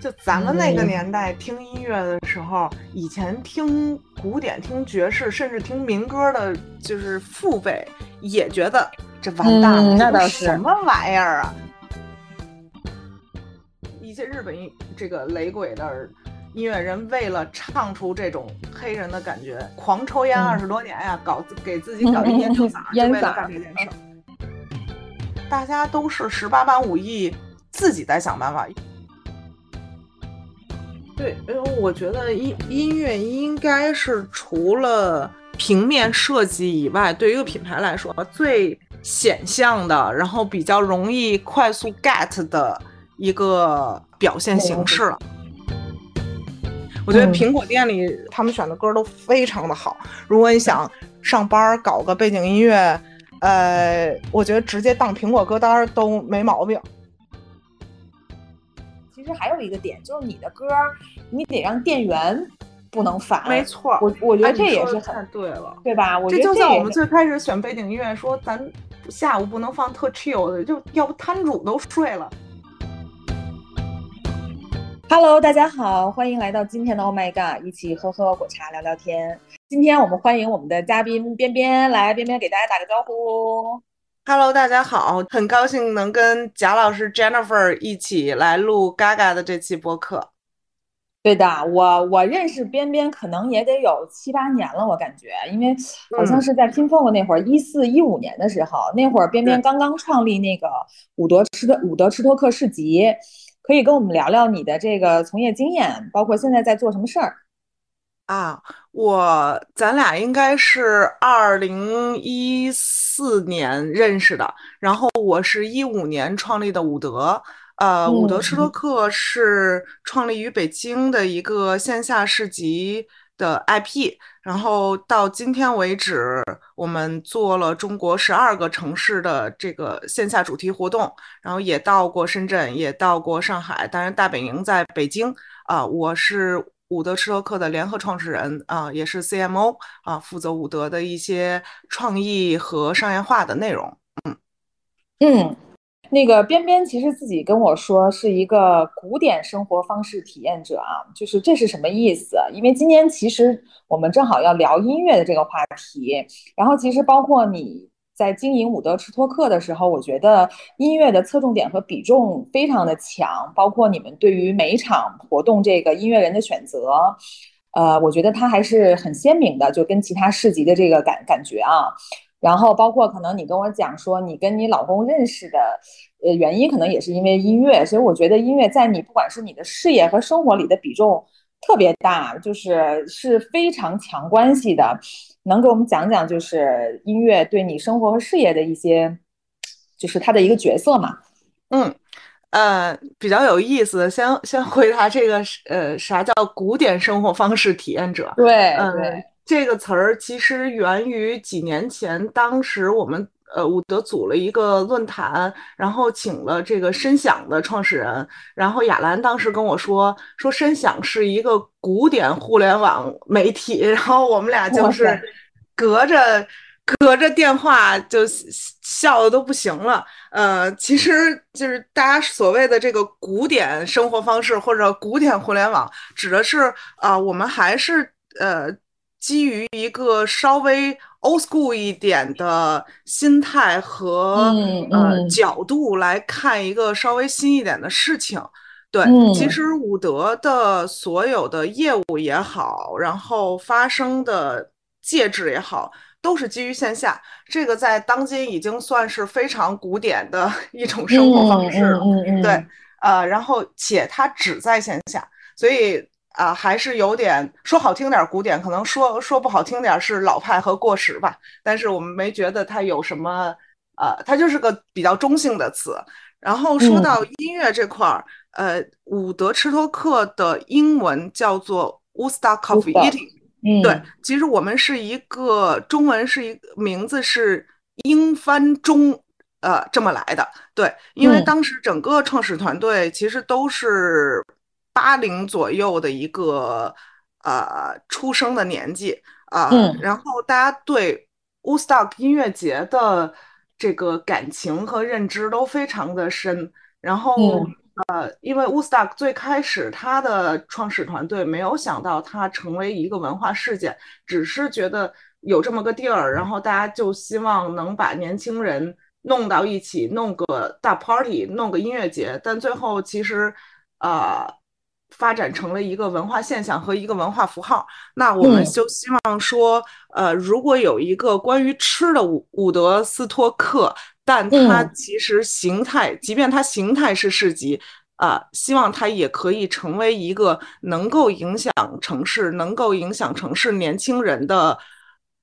就咱们那个年代听音乐的时候，以前听古典、听爵士，甚至听民歌的，就是父辈也觉得这完蛋了，那倒是什么玩意儿啊！一些日本音这个雷鬼的音乐人，为了唱出这种黑人的感觉，狂抽烟二十多年呀，搞给自己搞一烟酒嗓，就为了干这件事儿。大家都是十八般武艺，自己在想办法。对，因为我觉得音音乐应该是除了平面设计以外，对于一个品牌来说最显象的，然后比较容易快速 get 的一个表现形式了。我觉得苹果店里他们选的歌都非常的好。如果你想上班搞个背景音乐，呃，我觉得直接当苹果歌单都没毛病。其实还有一个点，就是你的歌，你得让店员不能烦。没错，我我觉得这也是很对了，对吧？我觉得这就像我们最开始选背景音乐，说咱下午不能放特 chill 的，就要不摊主都睡了。Hello，大家好，欢迎来到今天的 Oh My God，一起喝喝果茶聊聊天。今天我们欢迎我们的嘉宾边边来，边边给大家打个招呼。Hello，大家好，很高兴能跟贾老师 Jennifer 一起来录 Gaga 的这期播客。对的，我我认识边边可能也得有七八年了，我感觉，因为好像是在拼缝的那会儿，一四一五年的时候，那会儿边边刚刚创立那个伍德吃的伍德吃托克市集，可以跟我们聊聊你的这个从业经验，包括现在在做什么事儿。啊，我咱俩应该是二零一四年认识的，然后我是一五年创立的伍德，呃，伍德吃多克是创立于北京的一个线下市集的 IP，然后到今天为止，我们做了中国十二个城市的这个线下主题活动，然后也到过深圳，也到过上海，当然大本营在北京啊，我是。伍德吃托克的联合创始人啊，也是 CMO 啊，负责伍德的一些创意和商业化的内容。嗯嗯，那个边边其实自己跟我说是一个古典生活方式体验者啊，就是这是什么意思？因为今年其实我们正好要聊音乐的这个话题，然后其实包括你。在经营伍德吃托克的时候，我觉得音乐的侧重点和比重非常的强，包括你们对于每一场活动这个音乐人的选择，呃，我觉得它还是很鲜明的，就跟其他市集的这个感感觉啊。然后包括可能你跟我讲说你跟你老公认识的，呃，原因可能也是因为音乐，所以我觉得音乐在你不管是你的事业和生活里的比重特别大，就是是非常强关系的。能给我们讲讲，就是音乐对你生活和事业的一些，就是它的一个角色嘛？嗯，呃，比较有意思的，先先回答这个，呃，啥叫古典生活方式体验者？对，嗯、对，这个词儿其实源于几年前，当时我们。呃，伍德组了一个论坛，然后请了这个深享的创始人，然后亚兰当时跟我说，说深享是一个古典互联网媒体，然后我们俩就是隔着隔着电话就笑的都不行了。呃，其实就是大家所谓的这个古典生活方式或者古典互联网，指的是啊、呃，我们还是呃基于一个稍微。Old school 一点的心态和、呃角度来看一个稍微新一点的事情，对，嗯、其实伍德的所有的业务也好，然后发生的介质也好，都是基于线下，这个在当今已经算是非常古典的 一种生活方式了，嗯、对，呃，然后且它只在线下，所以。啊，还是有点说好听点古典，可能说说不好听点是老派和过时吧。但是我们没觉得它有什么，呃，它就是个比较中性的词。然后说到音乐这块儿，嗯、呃，伍德吃托克的英文叫做 Woodstock Coffee Eating，嗯，对，其实我们是一个中文是一个名字是英翻中，呃，这么来的。对，因为当时整个创始团队其实都是。八零左右的一个呃出生的年纪啊，呃嗯、然后大家对 Woodstock 音乐节的这个感情和认知都非常的深，然后、嗯、呃，因为 Woodstock 最开始他的创始团队没有想到它成为一个文化事件，只是觉得有这么个地儿，然后大家就希望能把年轻人弄到一起，弄个大 party，弄个音乐节。但最后其实，呃，发展成了一个文化现象和一个文化符号。那我们就希望说，呃，如果有一个关于吃的伍伍德斯托克。但它其实形态，即便它形态是市集，啊，希望它也可以成为一个能够影响城市、能够影响城市年轻人的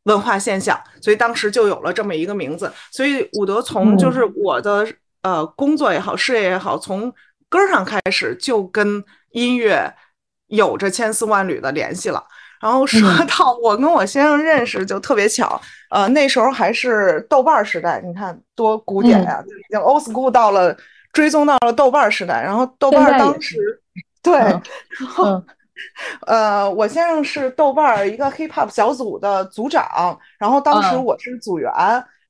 文化现象。所以当时就有了这么一个名字。所以伍德从就是我的呃工作也好，事业也好，从根儿上开始就跟音乐有着千丝万缕的联系了。然后说到我跟我先生认识就特别巧，呃，那时候还是豆瓣时代，你看多古典呀，已经 old school 到了追踪到了豆瓣时代。然后豆瓣当时对，然后呃，我先生是豆瓣一个 hip hop 小组的组长，然后当时我是组员，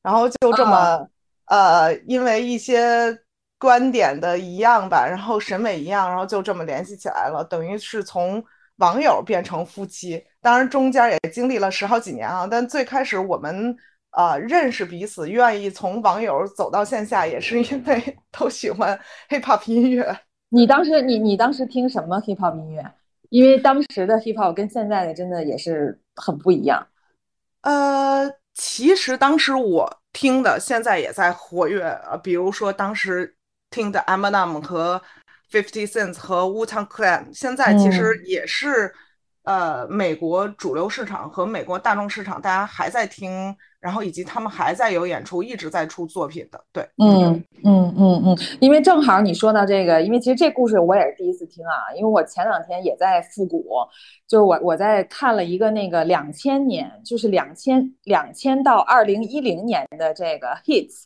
然后就这么呃，因为一些观点的一样吧，然后审美一样，然后就这么联系起来了，等于是从。网友变成夫妻，当然中间也经历了十好几年啊。但最开始我们呃认识彼此，愿意从网友走到线下，也是因为都喜欢 hip hop 音乐。你当时你你当时听什么 hip hop 音乐？因为当时的 hip hop 跟现在的真的也是很不一样。呃，其实当时我听的，现在也在活跃呃，比如说当时听的 Eminem 和。Fifty Cent 和 Wu-Tang Clan 现在其实也是，呃，美国主流市场和美国大众市场，大家还在听，然后以及他们还在有演出，一直在出作品的。对，嗯嗯嗯嗯，因为正好你说到这个，因为其实这故事我也是第一次听啊，因为我前两天也在复古，就是我我在看了一个那个两千年，就是两千两千到二零一零年的这个 hits。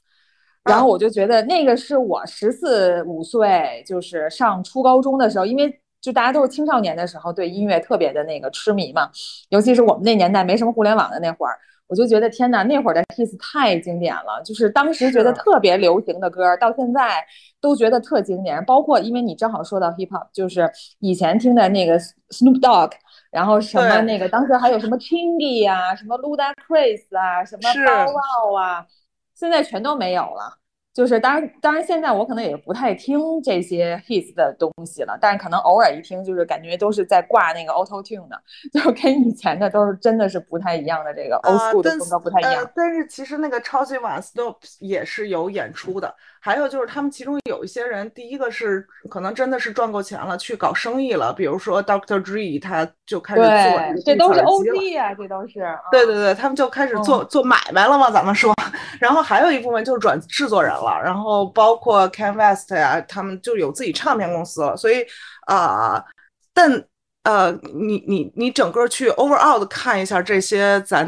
然后我就觉得那个是我十四五岁，就是上初高中的时候，因为就大家都是青少年的时候，对音乐特别的那个痴迷嘛。尤其是我们那年代没什么互联网的那会儿，我就觉得天哪，那会儿的 Kiss 太经典了，就是当时觉得特别流行的歌，到现在都觉得特经典。包括因为你正好说到 hip hop，就是以前听的那个 Snoop Dogg，然后什么那个当时还有什么 Chingy 啊，什么 Ludacris 啊，什么 Bow Wow 啊。现在全都没有了，就是当然，当然现在我可能也不太听这些 hits 的东西了，但是可能偶尔一听，就是感觉都是在挂那个 auto tune 的，就跟以前的都是真的是不太一样的这个 old school 的风格不太一样。但是其实那个超级碗 stop 也是有演出的。还有就是，他们其中有一些人，第一个是可能真的是赚够钱了，去搞生意了。比如说 Doctor Dre，他就开始做，这都是 OG 啊，这都是。对对对，他们就开始做做买卖了嘛，咱们说。然后还有一部分就是转制作人了，然后包括 Can West 呀，他们就有自己唱片公司了。所以啊，但呃，你你你整个去 overall 的看一下这些咱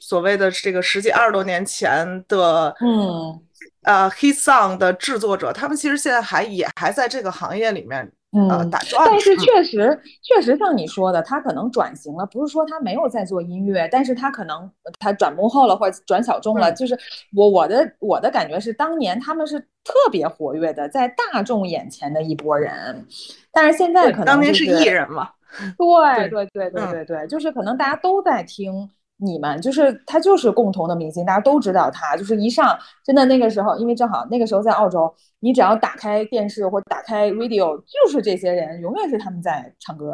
所谓的这个十几二十多年前的，嗯。呃，hit song 的制作者，他们其实现在还也还在这个行业里面呃打转。但是确实确实像你说的，他可能转型了，不是说他没有在做音乐，但是他可能他转幕后了或者转小众了。就是我我的我的感觉是，当年他们是特别活跃的，在大众眼前的一波人，但是现在可能当年是艺人嘛。对对对对对对，就是可能大家都在听。你们就是他，就是共同的明星，大家都知道他。就是一上真的那个时候，因为正好那个时候在澳洲，你只要打开电视或者打开 radio，就是这些人，永远是他们在唱歌，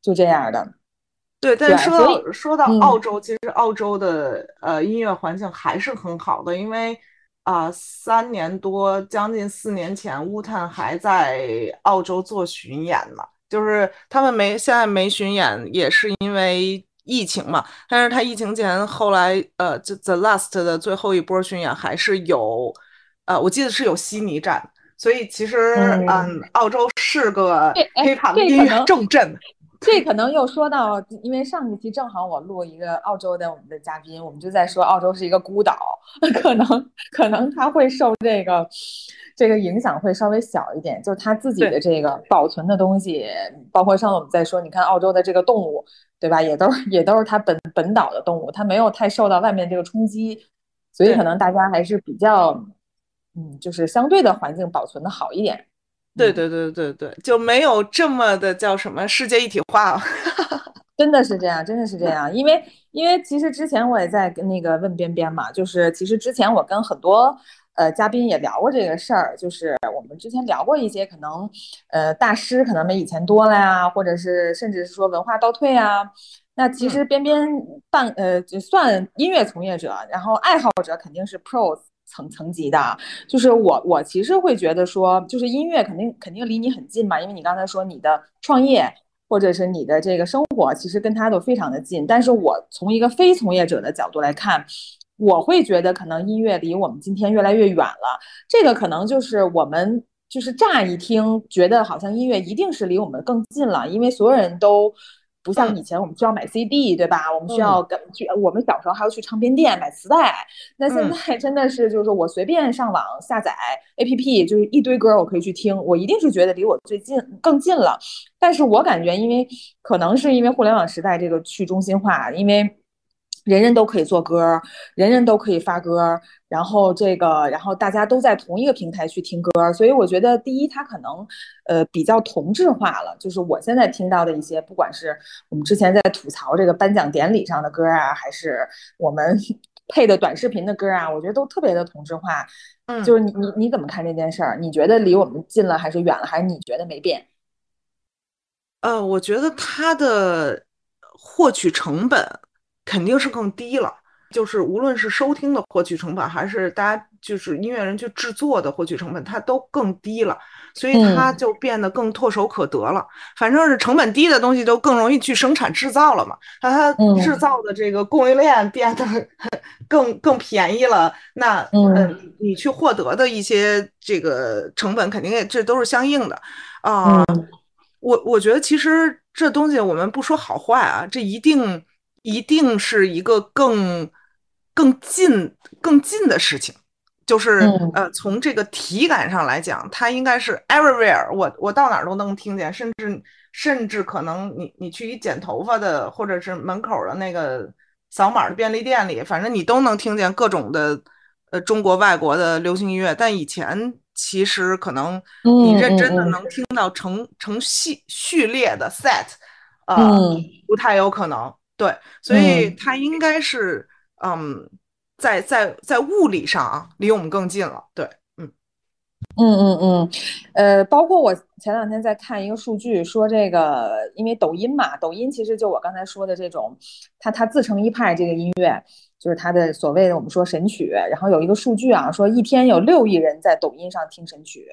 就这样的。对，但是说到说到澳洲，其实澳洲的呃音乐环境还是很好的，因为啊三年多将近四年前，乌探还在澳洲做巡演嘛。就是他们没现在没巡演，也是因为。疫情嘛，但是他疫情前后来，呃，这 The Last 的最后一波巡演还是有，呃，我记得是有悉尼站，所以其实，嗯，澳洲是个 hiphop 音乐重镇。这可能又说到，因为上一期正好我录一个澳洲的我们的嘉宾，我们就在说澳洲是一个孤岛，可能可能他会受这个这个影响会稍微小一点，就是他自己的这个保存的东西，包括上次我们在说，你看澳洲的这个动物。对吧？也都是也都是它本本岛的动物，它没有太受到外面这个冲击，所以可能大家还是比较，嗯，就是相对的环境保存的好一点。对对对对对，就没有这么的叫什么世界一体化。真的是这样，真的是这样，因为因为其实之前我也在跟那个问边边嘛，就是其实之前我跟很多呃嘉宾也聊过这个事儿，就是我们之前聊过一些可能呃大师可能没以前多了呀，或者是甚至是说文化倒退啊。那其实边边半呃就算音乐从业者，然后爱好者肯定是 pro 层层级的。就是我我其实会觉得说，就是音乐肯定肯定离你很近嘛，因为你刚才说你的创业。或者是你的这个生活，其实跟他都非常的近。但是我从一个非从业者的角度来看，我会觉得可能音乐离我们今天越来越远了。这个可能就是我们就是乍一听觉得好像音乐一定是离我们更近了，因为所有人都。不像以前，我们需要买 CD，对吧？我们需要跟去，我们小时候还要去唱片店买磁带。那现在真的是，就是我随便上网下载 APP，就是一堆歌我可以去听。我一定是觉得离我最近更近了。但是我感觉，因为可能是因为互联网时代这个去中心化，因为。人人都可以做歌，人人都可以发歌，然后这个，然后大家都在同一个平台去听歌，所以我觉得第一，它可能呃比较同质化了。就是我现在听到的一些，不管是我们之前在吐槽这个颁奖典礼上的歌啊，还是我们 配的短视频的歌啊，我觉得都特别的同质化。嗯，就是你你你怎么看这件事儿？你觉得离我们近了还是远了？还是你觉得没变？呃，我觉得它的获取成本。肯定是更低了，就是无论是收听的获取成本，还是大家就是音乐人去制作的获取成本，它都更低了，所以它就变得更唾手可得了。反正是成本低的东西就更容易去生产制造了嘛，那它制造的这个供应链变得更更便宜了，那嗯，你去获得的一些这个成本肯定也这都是相应的啊。我我觉得其实这东西我们不说好坏啊，这一定。一定是一个更更近更近的事情，就是呃，从这个体感上来讲，它应该是 everywhere，我我到哪儿都能听见，甚至甚至可能你你去一剪头发的，或者是门口的那个扫码的便利店里，反正你都能听见各种的呃中国外国的流行音乐。但以前其实可能你认真的能听到成成系序列的 set，呃，不太有可能。对，所以它应该是，嗯，在在在物理上啊，离我们更近了。对，嗯，嗯嗯嗯，呃，包括我前两天在看一个数据，说这个，因为抖音嘛，抖音其实就我刚才说的这种，它它自成一派，这个音乐就是它的所谓的我们说神曲。然后有一个数据啊，说一天有六亿人在抖音上听神曲，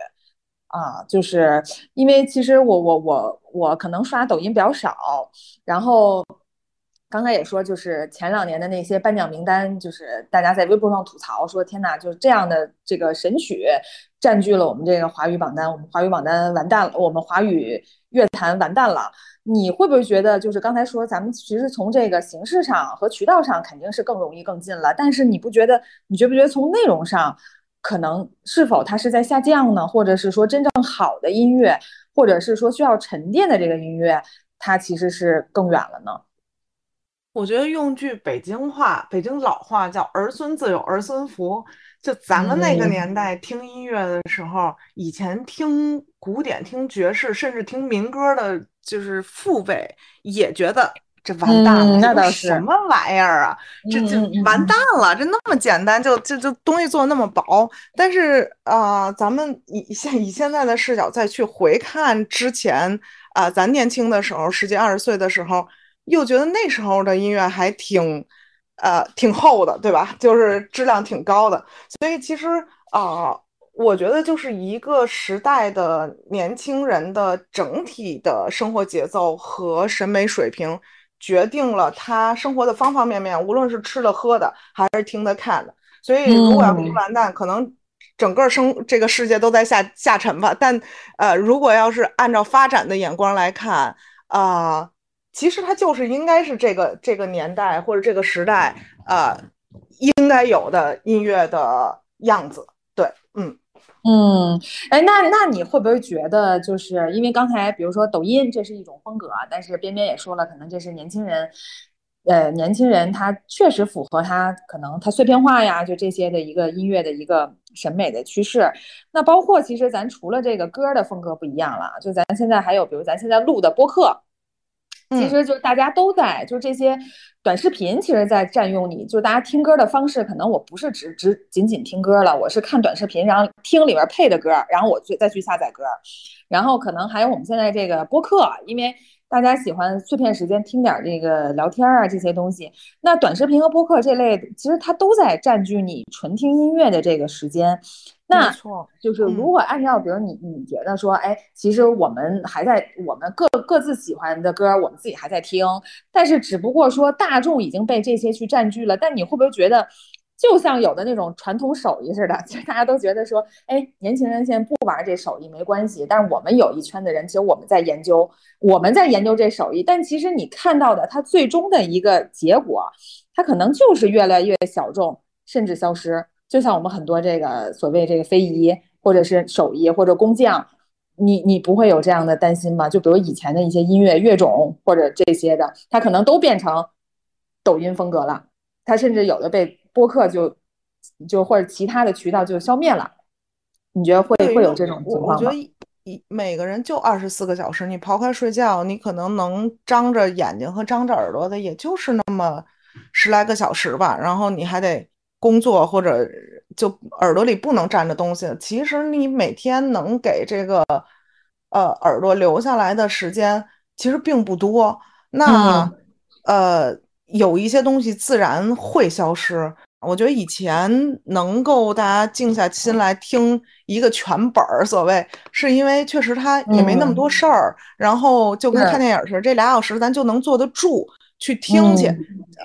啊，就是因为其实我我我我可能刷抖音比较少，然后。刚才也说，就是前两年的那些颁奖名单，就是大家在微博上吐槽说：“天哪，就是这样的这个神曲占据了我们这个华语榜单，我们华语榜单完蛋了，我们华语乐坛完蛋了。”你会不会觉得，就是刚才说咱们其实从这个形式上和渠道上肯定是更容易更近了，但是你不觉得？你觉不觉得从内容上，可能是否它是在下降呢？或者是说真正好的音乐，或者是说需要沉淀的这个音乐，它其实是更远了呢？我觉得用句北京话、北京老话叫“儿孙自有儿孙福”。就咱们那个年代听音乐的时候，以前听古典、听爵士，甚至听民歌的，就是父辈也觉得这完蛋了，这什么玩意儿啊？这就完蛋了，这那么简单，就就就东西做那么薄。但是啊，咱们以现以现在的视角再去回看之前啊，咱年轻的时候，十几二十岁的时候。又觉得那时候的音乐还挺，呃，挺厚的，对吧？就是质量挺高的。所以其实啊，我觉得就是一个时代的年轻人的整体的生活节奏和审美水平，决定了他生活的方方面面，无论是吃的、喝的，还是听的、看的。所以如果要不完蛋，可能整个生这个世界都在下下沉吧。但呃，如果要是按照发展的眼光来看，啊。其实它就是应该是这个这个年代或者这个时代，呃，应该有的音乐的样子。对，嗯嗯，哎，那那你会不会觉得，就是因为刚才比如说抖音这是一种风格，但是边边也说了，可能这是年轻人，呃，年轻人他确实符合他可能他碎片化呀，就这些的一个音乐的一个审美的趋势。那包括其实咱除了这个歌的风格不一样了，就咱现在还有比如咱现在录的播客。其实就是大家都在，就是这些短视频，其实在占用你。就是大家听歌的方式，可能我不是只只仅仅听歌了，我是看短视频，然后听里面配的歌，然后我再再去下载歌，然后可能还有我们现在这个播客，因为大家喜欢碎片时间听点这个聊天啊这些东西。那短视频和播客这类，其实它都在占据你纯听音乐的这个时间。那就是如果按照，比如你你觉得说，哎，其实我们还在我们各各自喜欢的歌，我们自己还在听，但是只不过说大众已经被这些去占据了。但你会不会觉得，就像有的那种传统手艺似的，其实大家都觉得说，哎，年轻人现在不玩这手艺没关系，但是我们有一圈的人，其实我们在研究，我们在研究这手艺，但其实你看到的它最终的一个结果，它可能就是越来越小众，甚至消失。就像我们很多这个所谓这个非遗，或者是手艺或者工匠，你你不会有这样的担心吗？就比如以前的一些音乐乐种或者这些的，它可能都变成抖音风格了，它甚至有的被播客就就或者其他的渠道就消灭了。你觉得会会有这种情况吗？我觉得一每个人就二十四个小时，你刨开睡觉，你可能能张着眼睛和张着耳朵的，也就是那么十来个小时吧，然后你还得。工作或者就耳朵里不能站着东西，其实你每天能给这个呃耳朵留下来的时间其实并不多。那呃有一些东西自然会消失。我觉得以前能够大家静下心来听一个全本儿，所谓是因为确实他也没那么多事儿，然后就跟看电影似的，这俩小时咱就能坐得住去听去，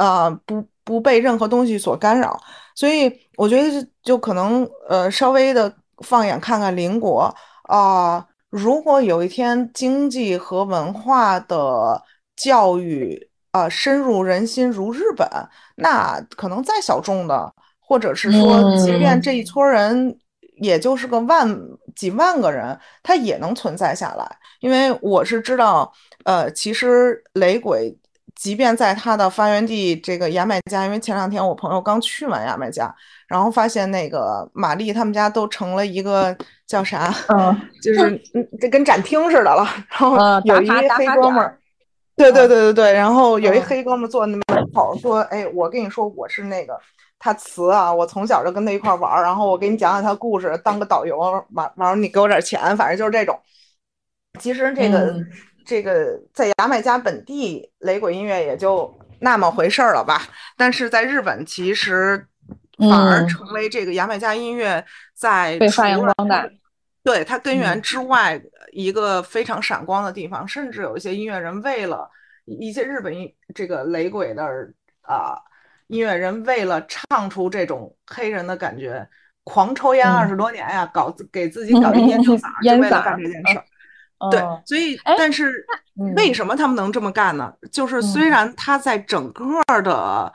啊不不被任何东西所干扰。所以我觉得就可能呃稍微的放眼看看邻国啊，如果有一天经济和文化的教育啊深入人心如日本，那可能再小众的，或者是说即便这一撮人也就是个万几万个人，他也能存在下来。因为我是知道，呃，其实雷鬼。即便在它的发源地这个牙买加，因为前两天我朋友刚去完牙买加，然后发现那个玛丽他们家都成了一个叫啥，嗯，就是这跟展厅似的了。然后有一黑哥们儿，对对对对对，然后有一黑哥们儿坐那门口说：“哎，我跟你说，我是那个他词啊，我从小就跟他一块玩儿，然后我给你讲讲他故事，当个导游，完完了你给我点钱，反正就是这种。其实这个。”这个在牙买加本地雷鬼音乐也就那么回事儿了吧？但是在日本，其实反而成为这个牙买加音乐在被发扬光大，对它根源之外一个非常闪光的地方。甚至有一些音乐人为了一些日本这个雷鬼的啊音乐人，为了唱出这种黑人的感觉，狂抽烟二十多年呀，搞给自己搞一 烟酒嗓，就为了干这件事儿。对，所以但是为什么他们能这么干呢？就是虽然他在整个的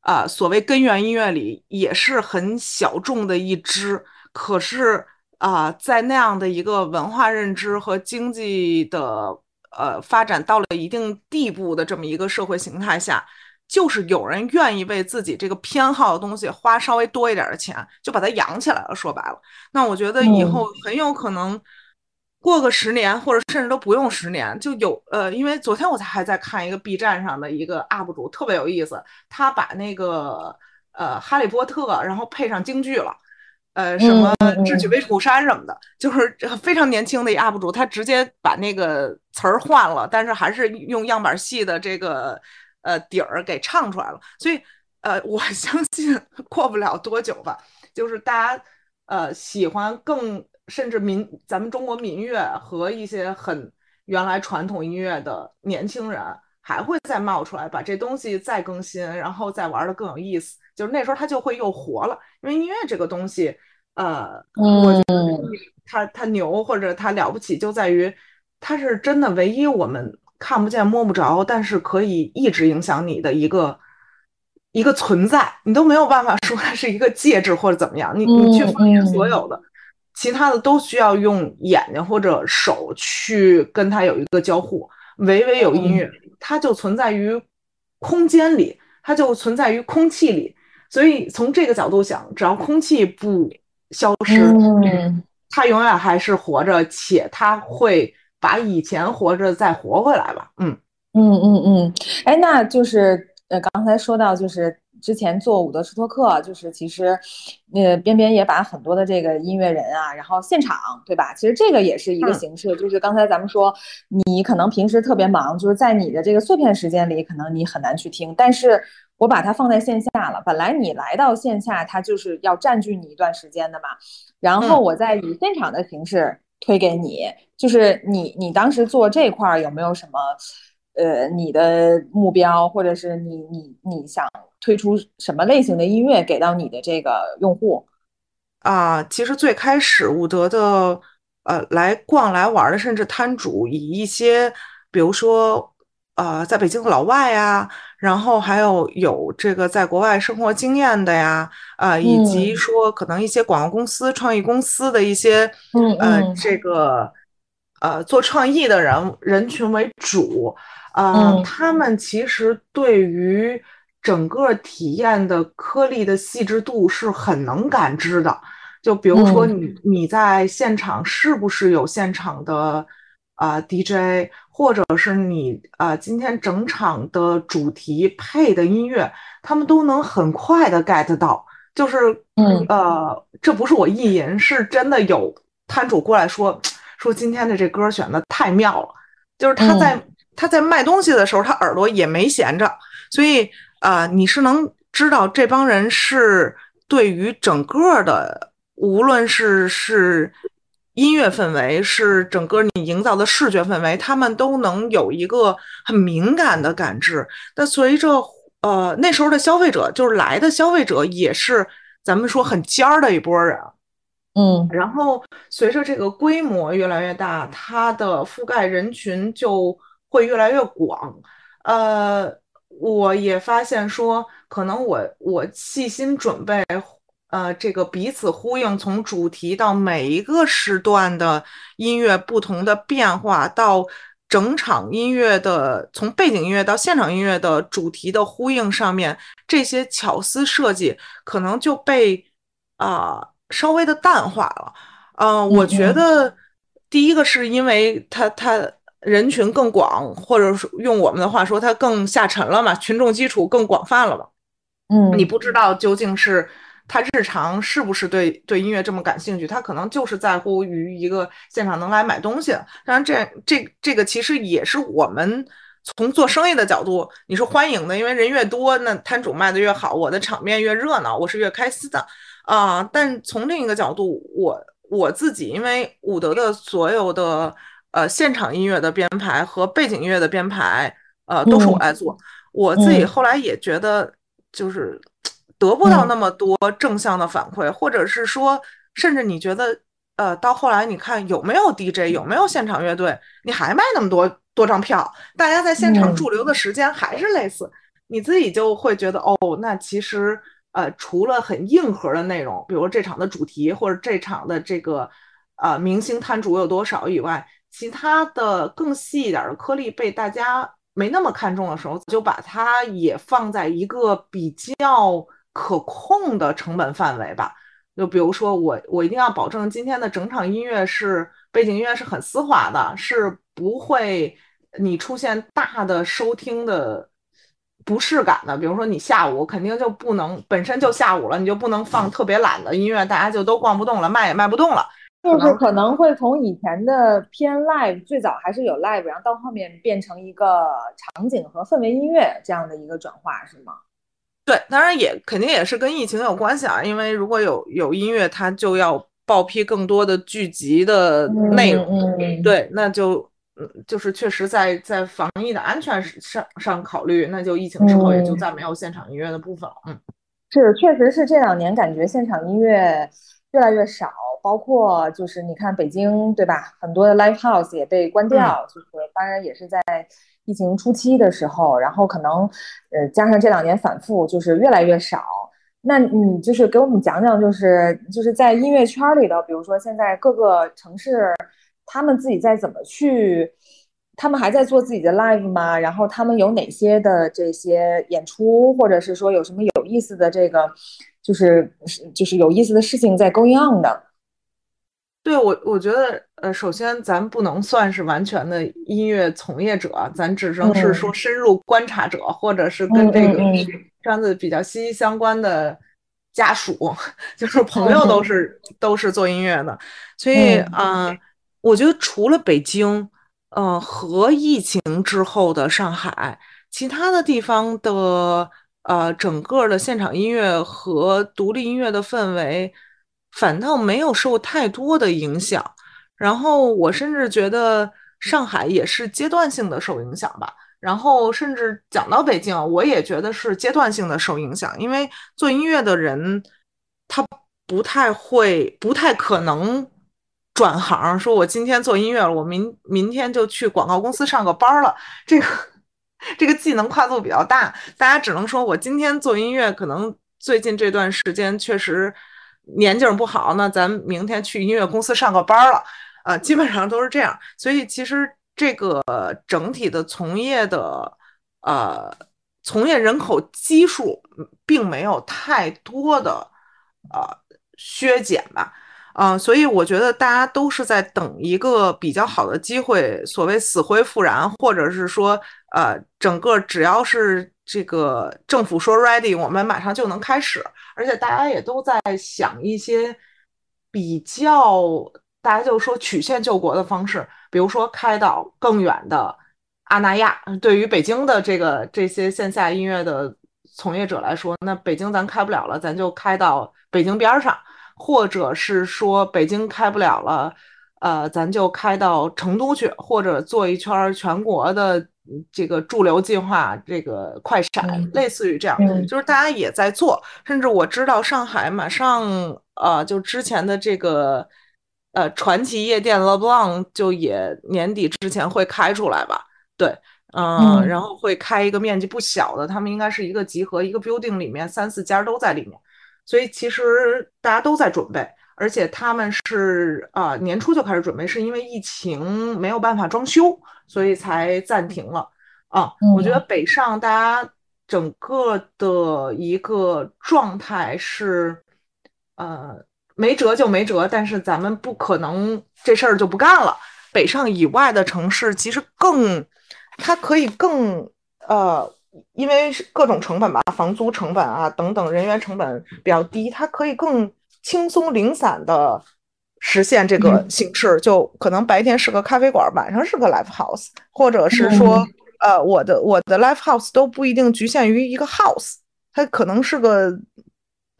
啊所谓根源音乐里也是很小众的一支，可是啊在那样的一个文化认知和经济的呃发展到了一定地步的这么一个社会形态下，就是有人愿意为自己这个偏好的东西花稍微多一点的钱，就把它养起来了。说白了，那我觉得以后很有可能。过个十年，或者甚至都不用十年，就有呃，因为昨天我才还在看一个 B 站上的一个 UP 主，特别有意思。他把那个呃《哈利波特》然后配上京剧了，呃，什么《智取威虎山》什么的，就是非常年轻的一 UP 主，他直接把那个词儿换了，但是还是用样板戏的这个呃底儿给唱出来了。所以呃，我 相信过不了多久吧，就是大家呃喜欢更。甚至民咱们中国民乐和一些很原来传统音乐的年轻人还会再冒出来，把这东西再更新，然后再玩的更有意思。就是那时候它就会又活了，因为音乐这个东西，呃，我觉得它它牛或者它了不起，就在于它是真的唯一我们看不见摸不着，但是可以一直影响你的一个一个存在，你都没有办法说它是一个介质或者怎么样，你你去所有的。其他的都需要用眼睛或者手去跟它有一个交互，唯唯有音乐，它就存在于空间里，它就存在于空气里。所以从这个角度想，只要空气不消失，它永远还是活着，且它会把以前活着再活回来吧。嗯嗯嗯嗯，哎，那就是呃，刚才说到就是。之前做伍德斯托克，就是其实，呃，边边也把很多的这个音乐人啊，然后现场，对吧？其实这个也是一个形式，就是刚才咱们说，你可能平时特别忙，就是在你的这个碎片时间里，可能你很难去听，但是我把它放在线下了。本来你来到线下，它就是要占据你一段时间的嘛，然后我再以现场的形式推给你，就是你你当时做这块有没有什么？呃，你的目标，或者是你你你想推出什么类型的音乐给到你的这个用户啊？其实最开始伍德的呃来逛来玩的，甚至摊主以一些，比如说呃在北京的老外呀，然后还有有这个在国外生活经验的呀，呃，以及说可能一些广告公司、创意公司的一些呃这个呃做创意的人人群为主。啊，他们其实对于整个体验的颗粒的细致度是很能感知的。就比如说，你你在现场是不是有现场的啊 DJ，或者是你啊今天整场的主题配的音乐，他们都能很快的 get 到。就是，呃，这不是我意淫，是真的有摊主过来说说今天的这歌选的太妙了，就是他在。他在卖东西的时候，他耳朵也没闲着，所以啊，你是能知道这帮人是对于整个的，无论是是音乐氛围，是整个你营造的视觉氛围，他们都能有一个很敏感的感知。那随着呃那时候的消费者，就是来的消费者，也是咱们说很尖儿的一波人，嗯，然后随着这个规模越来越大，它的覆盖人群就。会越来越广，呃，我也发现说，可能我我细心准备，呃，这个彼此呼应，从主题到每一个时段的音乐不同的变化，到整场音乐的从背景音乐到现场音乐的主题的呼应上面，这些巧思设计可能就被啊稍微的淡化了。嗯，我觉得第一个是因为它它。人群更广，或者说用我们的话说，它更下沉了嘛，群众基础更广泛了嘛。嗯，你不知道究竟是他日常是不是对对音乐这么感兴趣，他可能就是在乎于一个现场能来买东西。当然，这这这个其实也是我们从做生意的角度，你是欢迎的，因为人越多，那摊主卖的越好，我的场面越热闹，我是越开心的啊。但从另一个角度，我我自己因为伍德的所有的。呃，现场音乐的编排和背景音乐的编排，呃，都是我来做。我自己后来也觉得，就是得不到那么多正向的反馈，或者是说，甚至你觉得，呃，到后来你看有没有 DJ，有没有现场乐队，你还卖那么多多张票，大家在现场驻留的时间还是类似，你自己就会觉得，哦，那其实，呃，除了很硬核的内容，比如这场的主题或者这场的这个，呃，明星摊主有多少以外。其他的更细一点的颗粒被大家没那么看重的时候，就把它也放在一个比较可控的成本范围吧。就比如说，我我一定要保证今天的整场音乐是背景音乐是很丝滑的，是不会你出现大的收听的不适感的。比如说，你下午肯定就不能本身就下午了，你就不能放特别懒的音乐，大家就都逛不动了，卖也卖不动了。就是可能会从以前的偏 live，最早还是有 live，然后到后面变成一个场景和氛围音乐这样的一个转化，是吗？对，当然也肯定也是跟疫情有关系啊，因为如果有有音乐，它就要报批更多的剧集的内容，对，那就嗯，就是确实在在防疫的安全上上考虑，那就疫情之后也就再没有现场音乐的部分了。嗯，是，确实是这两年感觉现场音乐越来越少。包括就是你看北京对吧，很多的 live house 也被关掉，就是当然也是在疫情初期的时候，然后可能呃加上这两年反复，就是越来越少。那你就是给我们讲讲，就是就是在音乐圈里的，比如说现在各个城市他们自己在怎么去，他们还在做自己的 live 吗？然后他们有哪些的这些演出，或者是说有什么有意思的这个。就是就是有意思的事情在 going on 的。对我，我觉得呃，首先咱不能算是完全的音乐从业者，咱只能是说深入观察者，或者是跟这个圈子比较息息相关的家属，就是朋友都是都是做音乐的，所以啊，我觉得除了北京，呃，和疫情之后的上海，其他的地方的呃，整个的现场音乐和独立音乐的氛围。反倒没有受太多的影响，然后我甚至觉得上海也是阶段性的受影响吧。然后甚至讲到北京，我也觉得是阶段性的受影响，因为做音乐的人他不太会，不太可能转行，说我今天做音乐了，我明明天就去广告公司上个班了。这个这个技能跨度比较大，大家只能说我今天做音乐，可能最近这段时间确实。年景不好，那咱明天去音乐公司上个班了，啊，基本上都是这样。所以其实这个整体的从业的呃从业人口基数并没有太多的呃削减吧，啊，所以我觉得大家都是在等一个比较好的机会，所谓死灰复燃，或者是说呃整个只要是这个政府说 ready，我们马上就能开始。而且大家也都在想一些比较，大家就说曲线救国的方式，比如说开到更远的阿那亚。对于北京的这个这些线下音乐的从业者来说，那北京咱开不了了，咱就开到北京边上，或者是说北京开不了了，呃，咱就开到成都去，或者做一圈全国的。这个驻留计划，这个快闪，类似于这样，就是大家也在做。甚至我知道上海马上，呃，就之前的这个，呃，传奇夜店 Le Blanc 就也年底之前会开出来吧？对，嗯，然后会开一个面积不小的，他们应该是一个集合，一个 building 里面三四家都在里面，所以其实大家都在准备，而且他们是啊年初就开始准备，是因为疫情没有办法装修。所以才暂停了啊！我觉得北上大家整个的一个状态是，呃，没辙就没辙，但是咱们不可能这事儿就不干了。北上以外的城市其实更，它可以更呃，因为各种成本吧，房租成本啊等等，人员成本比较低，它可以更轻松零散的。实现这个形式，就可能白天是个咖啡馆，晚上是个 live house，或者是说，呃，我的我的 live house 都不一定局限于一个 house，它可能是个，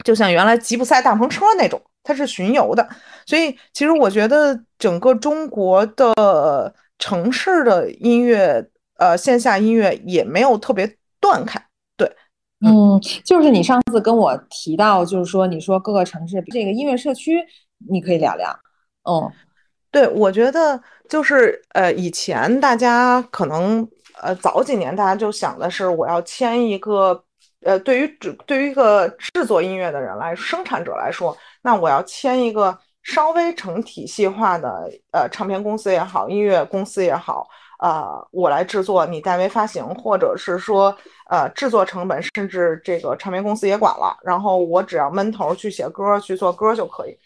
就像原来吉普赛大篷车那种，它是巡游的。所以，其实我觉得整个中国的城市的音乐，呃，线下音乐也没有特别断开。对，嗯，就是你上次跟我提到，就是说，你说各个城市这个音乐社区。你可以聊聊，嗯，对，我觉得就是呃，以前大家可能呃早几年大家就想的是，我要签一个呃，对于制对于一个制作音乐的人来生产者来说，那我要签一个稍微成体系化的呃唱片公司也好，音乐公司也好，呃，我来制作，你代为发行，或者是说呃制作成本甚至这个唱片公司也管了，然后我只要闷头去写歌去做歌就可以。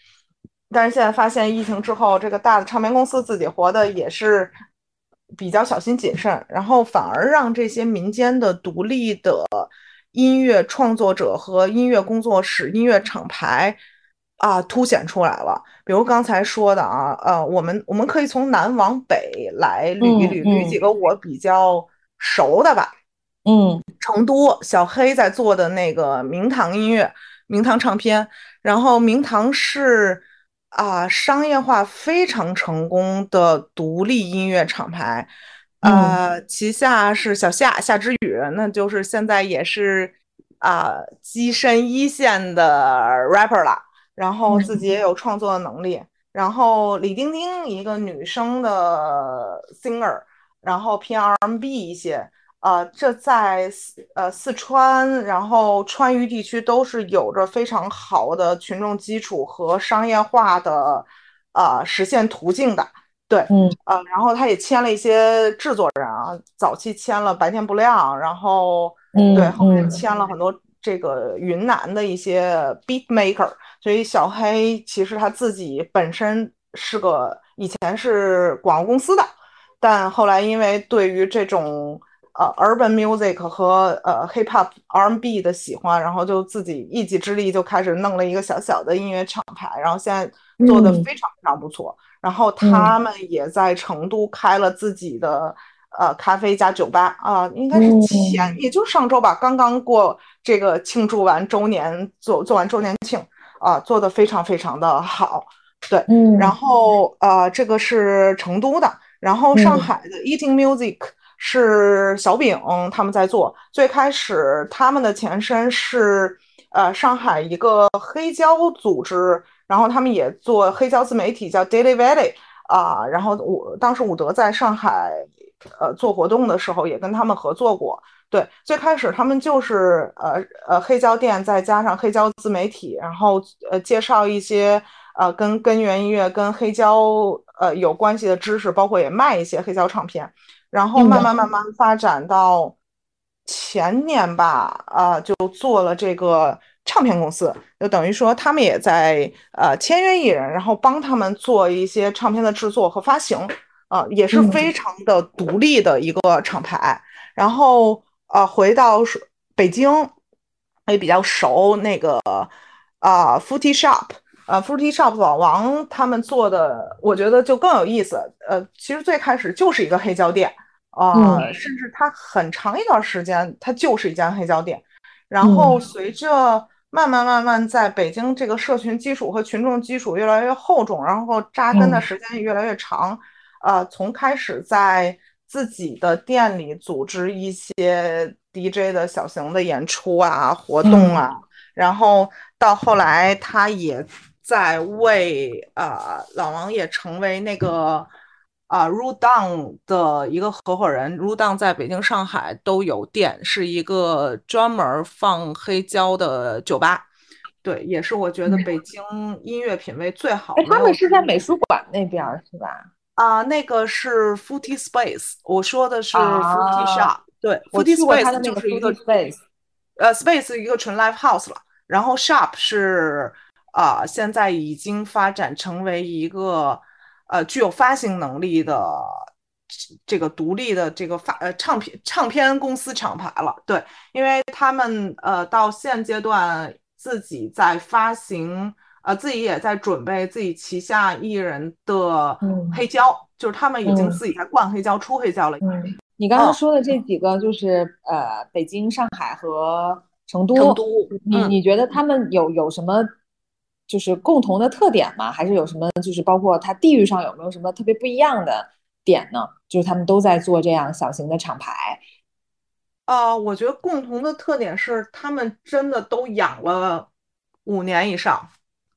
但是现在发现疫情之后，这个大的唱片公司自己活的也是比较小心谨慎，然后反而让这些民间的独立的音乐创作者和音乐工作室、音乐厂牌啊凸显出来了。比如刚才说的啊，呃，我们我们可以从南往北来捋一捋，捋几个我比较熟的吧。嗯，成都小黑在做的那个明堂音乐、明堂唱片，然后明堂是。啊，商业化非常成功的独立音乐厂牌，呃，旗下是小夏夏之雨，那就是现在也是啊跻身一线的 rapper 了，然后自己也有创作的能力，然后李丁丁一个女生的 singer，然后偏 R&B 一些。呃，这在四呃四川，然后川渝地区都是有着非常好的群众基础和商业化的呃实现途径的。对，嗯，呃，然后他也签了一些制作人啊，早期签了白天不亮，然后对后面签了很多这个云南的一些 beat maker，所以小黑其实他自己本身是个以前是广告公司的，但后来因为对于这种呃 urban music 和呃 hip hop R&B 的喜欢，然后就自己一己之力就开始弄了一个小小的音乐厂牌，然后现在做的非常非常不错。然后他们也在成都开了自己的。呃，咖啡加酒吧啊，应该是前，也就是上周吧，刚刚过这个庆祝完周年，做做完周年庆啊，做的非常非常的好，对，嗯，然后呃，这个是成都的，然后上海的 Eating Music 是小饼他们在做，最开始他们的前身是呃上海一个黑胶组织，然后他们也做黑胶自媒体叫 Daily Valley 啊，然后我当时伍德在上海。呃，做活动的时候也跟他们合作过。对，最开始他们就是呃呃黑胶店，再加上黑胶自媒体，然后呃介绍一些呃跟根源音乐、跟黑胶呃有关系的知识，包括也卖一些黑胶唱片。然后慢慢慢慢发展到前年吧，啊，就做了这个唱片公司，就等于说他们也在呃签约艺人，然后帮他们做一些唱片的制作和发行。啊，也是非常的独立的一个厂牌。然后，呃，回到北京也比较熟那个啊，Footy Shop，呃，Footy Shop 老王他们做的，我觉得就更有意思。呃，其实最开始就是一个黑胶店啊，甚至它很长一段时间它就是一家黑胶店。然后随着慢慢慢慢在北京这个社群基础和群众基础越来越厚重，然后扎根的时间也越来越长。呃，从开始在自己的店里组织一些 DJ 的小型的演出啊、活动啊，然后到后来他也在为呃老王也成为那个啊 Ru Down 的一个合伙人，Ru Down 在北京、上海都有店，是一个专门放黑胶的酒吧。对，也是我觉得北京音乐品味最好的。他们是在美术馆那边是吧？啊，那个是 Footy Space，我说的是 Footy Shop。对，Footy Space 就是一个 Space，呃，Space 一个纯 Live House 了。然后 Shop 是啊，现在已经发展成为一个呃具有发行能力的这个独立的这个发呃唱片唱片公司厂牌了。对，因为他们呃到现阶段自己在发行。呃，自己也在准备自己旗下艺人的黑胶，就是他们已经自己在灌黑胶、出黑胶了。嗯，你刚刚说的这几个，就是呃，北京、上海和成都。成都，你你觉得他们有有什么就是共同的特点吗？还是有什么就是包括它地域上有没有什么特别不一样的点呢？就是他们都在做这样小型的厂牌。啊，我觉得共同的特点是他们真的都养了五年以上。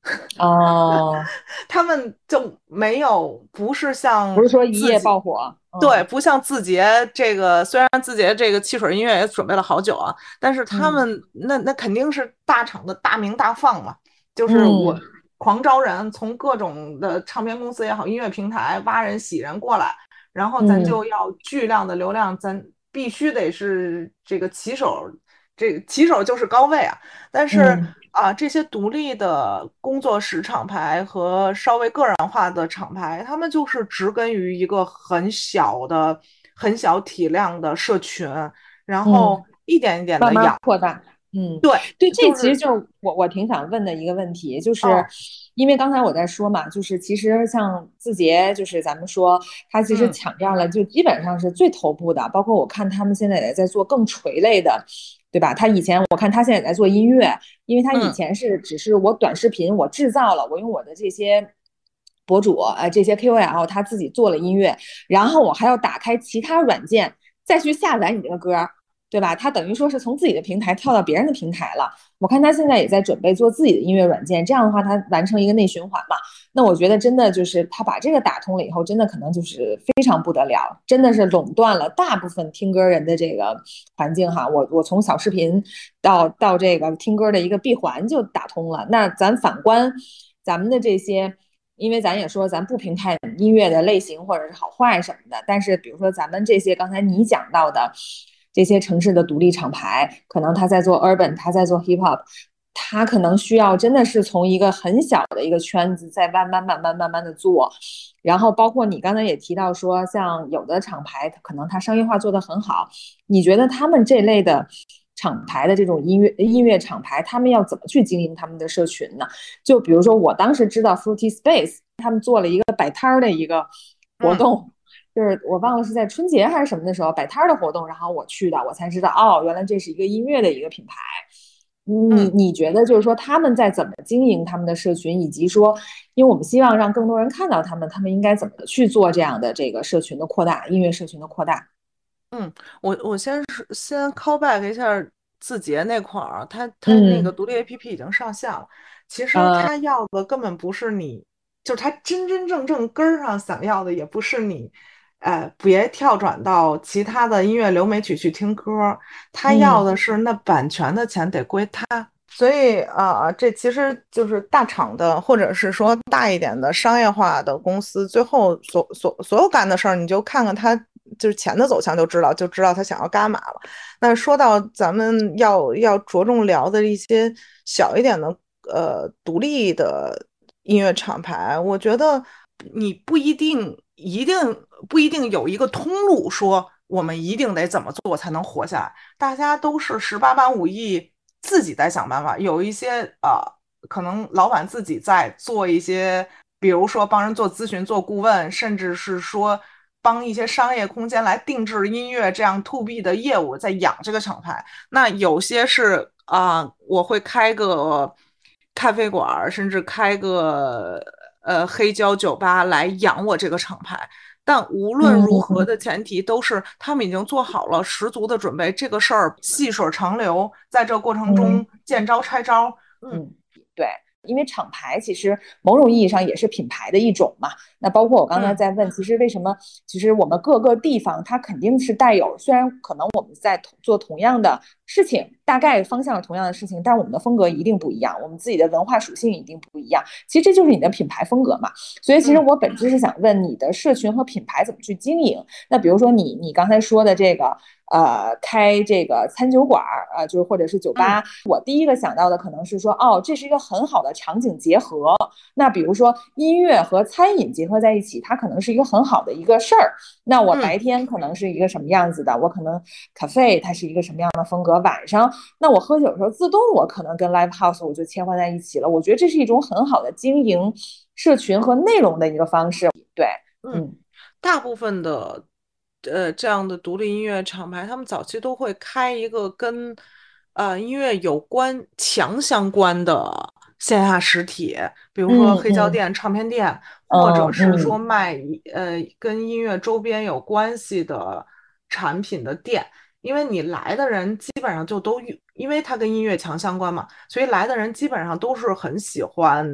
哦，他们就没有，不是像不是说一夜爆火，对，不像字节这个，虽然字节这个汽水音乐也准备了好久啊，但是他们那那肯定是大厂的大名大放嘛，就是我狂招人，从各种的唱片公司也好，音乐平台挖人洗人过来，然后咱就要巨量的流量，咱必须得是这个骑手，这个骑手就是高位啊，但是。啊，这些独立的工作室厂牌和稍微个人化的厂牌，他们就是植根于一个很小的、很小体量的社群，然后一点一点的养扩大。嗯，对对，这其实就是我我挺想问的一个问题，就是因为刚才我在说嘛，就是其实像字节，就是咱们说它其实抢占了，就基本上是最头部的，包括我看他们现在也在做更垂类的。对吧？他以前我看他现在也在做音乐，因为他以前是只是我短视频我制造了，我用我的这些博主呃这些 KOL 他自己做了音乐，然后我还要打开其他软件再去下载你这个歌。对吧？他等于说是从自己的平台跳到别人的平台了。我看他现在也在准备做自己的音乐软件，这样的话他完成一个内循环嘛。那我觉得真的就是他把这个打通了以后，真的可能就是非常不得了，真的是垄断了大部分听歌人的这个环境哈。我我从小视频到到这个听歌的一个闭环就打通了。那咱反观咱们的这些，因为咱也说咱不评判音乐的类型或者是好坏什么的，但是比如说咱们这些刚才你讲到的。这些城市的独立厂牌，可能他在做 urban，他在做 hip hop，他可能需要真的是从一个很小的一个圈子，在慢慢慢慢慢慢的做。然后包括你刚才也提到说，像有的厂牌可能它商业化做得很好，你觉得他们这类的厂牌的这种音乐音乐厂牌，他们要怎么去经营他们的社群呢？就比如说我当时知道 Fruity Space 他们做了一个摆摊儿的一个活动，就是我忘了是在春节还是什么的时候摆摊儿的活动，然后我去的，我才知道哦，原来这是一个音乐的一个品牌。你你觉得就是说他们在怎么经营他们的社群，以及说，因为我们希望让更多人看到他们，他们应该怎么去做这样的这个社群的扩大，音乐社群的扩大？嗯，我我先是先 call back 一下字节那块儿，他他那个独立 APP 已经上线了。其实他要的根本不是你，就是他真真正正根儿上想要的也不是你。呃，别跳转到其他的音乐流媒体去听歌，他要的是那版权的钱得归他。所以啊，这其实就是大厂的，或者是说大一点的商业化的公司，最后所所所有干的事儿，你就看看他就是钱的走向就知道，就知道他想要干嘛了。那说到咱们要要着重聊的一些小一点的呃独立的音乐厂牌，我觉得你不一定一定。不一定有一个通路，说我们一定得怎么做才能活下来。大家都是十八般武艺，自己在想办法。有一些呃，可能老板自己在做一些，比如说帮人做咨询、做顾问，甚至是说帮一些商业空间来定制音乐这样 to B 的业务，在养这个厂牌。那有些是啊，我会开个咖啡馆，甚至开个呃黑胶酒吧来养我这个厂牌。但无论如何的前提都是他们已经做好了十足的准备，这个事儿细水长流，在这过程中见招拆招。嗯，对。因为厂牌其实某种意义上也是品牌的一种嘛。那包括我刚才在问，其实为什么？其实我们各个地方它肯定是带有，虽然可能我们在做同样的事情，大概方向同样的事情，但我们的风格一定不一样，我们自己的文化属性一定不一样。其实这就是你的品牌风格嘛。所以其实我本质是想问你的社群和品牌怎么去经营。那比如说你你刚才说的这个。呃，开这个餐酒馆儿啊，就是或者是酒吧，我第一个想到的可能是说，哦，这是一个很好的场景结合。那比如说音乐和餐饮结合在一起，它可能是一个很好的一个事儿。那我白天可能是一个什么样子的？我可能 cafe 它是一个什么样的风格？晚上那我喝酒的时候，自动我可能跟 live house 我就切换在一起了。我觉得这是一种很好的经营社群和内容的一个方式。对，嗯，大部分的。呃，这样的独立音乐厂牌，他们早期都会开一个跟呃音乐有关、强相关的线下实体，比如说黑胶店、唱片店，或者是说卖呃跟音乐周边有关系的产品的店。因为你来的人基本上就都，因为它跟音乐强相关嘛，所以来的人基本上都是很喜欢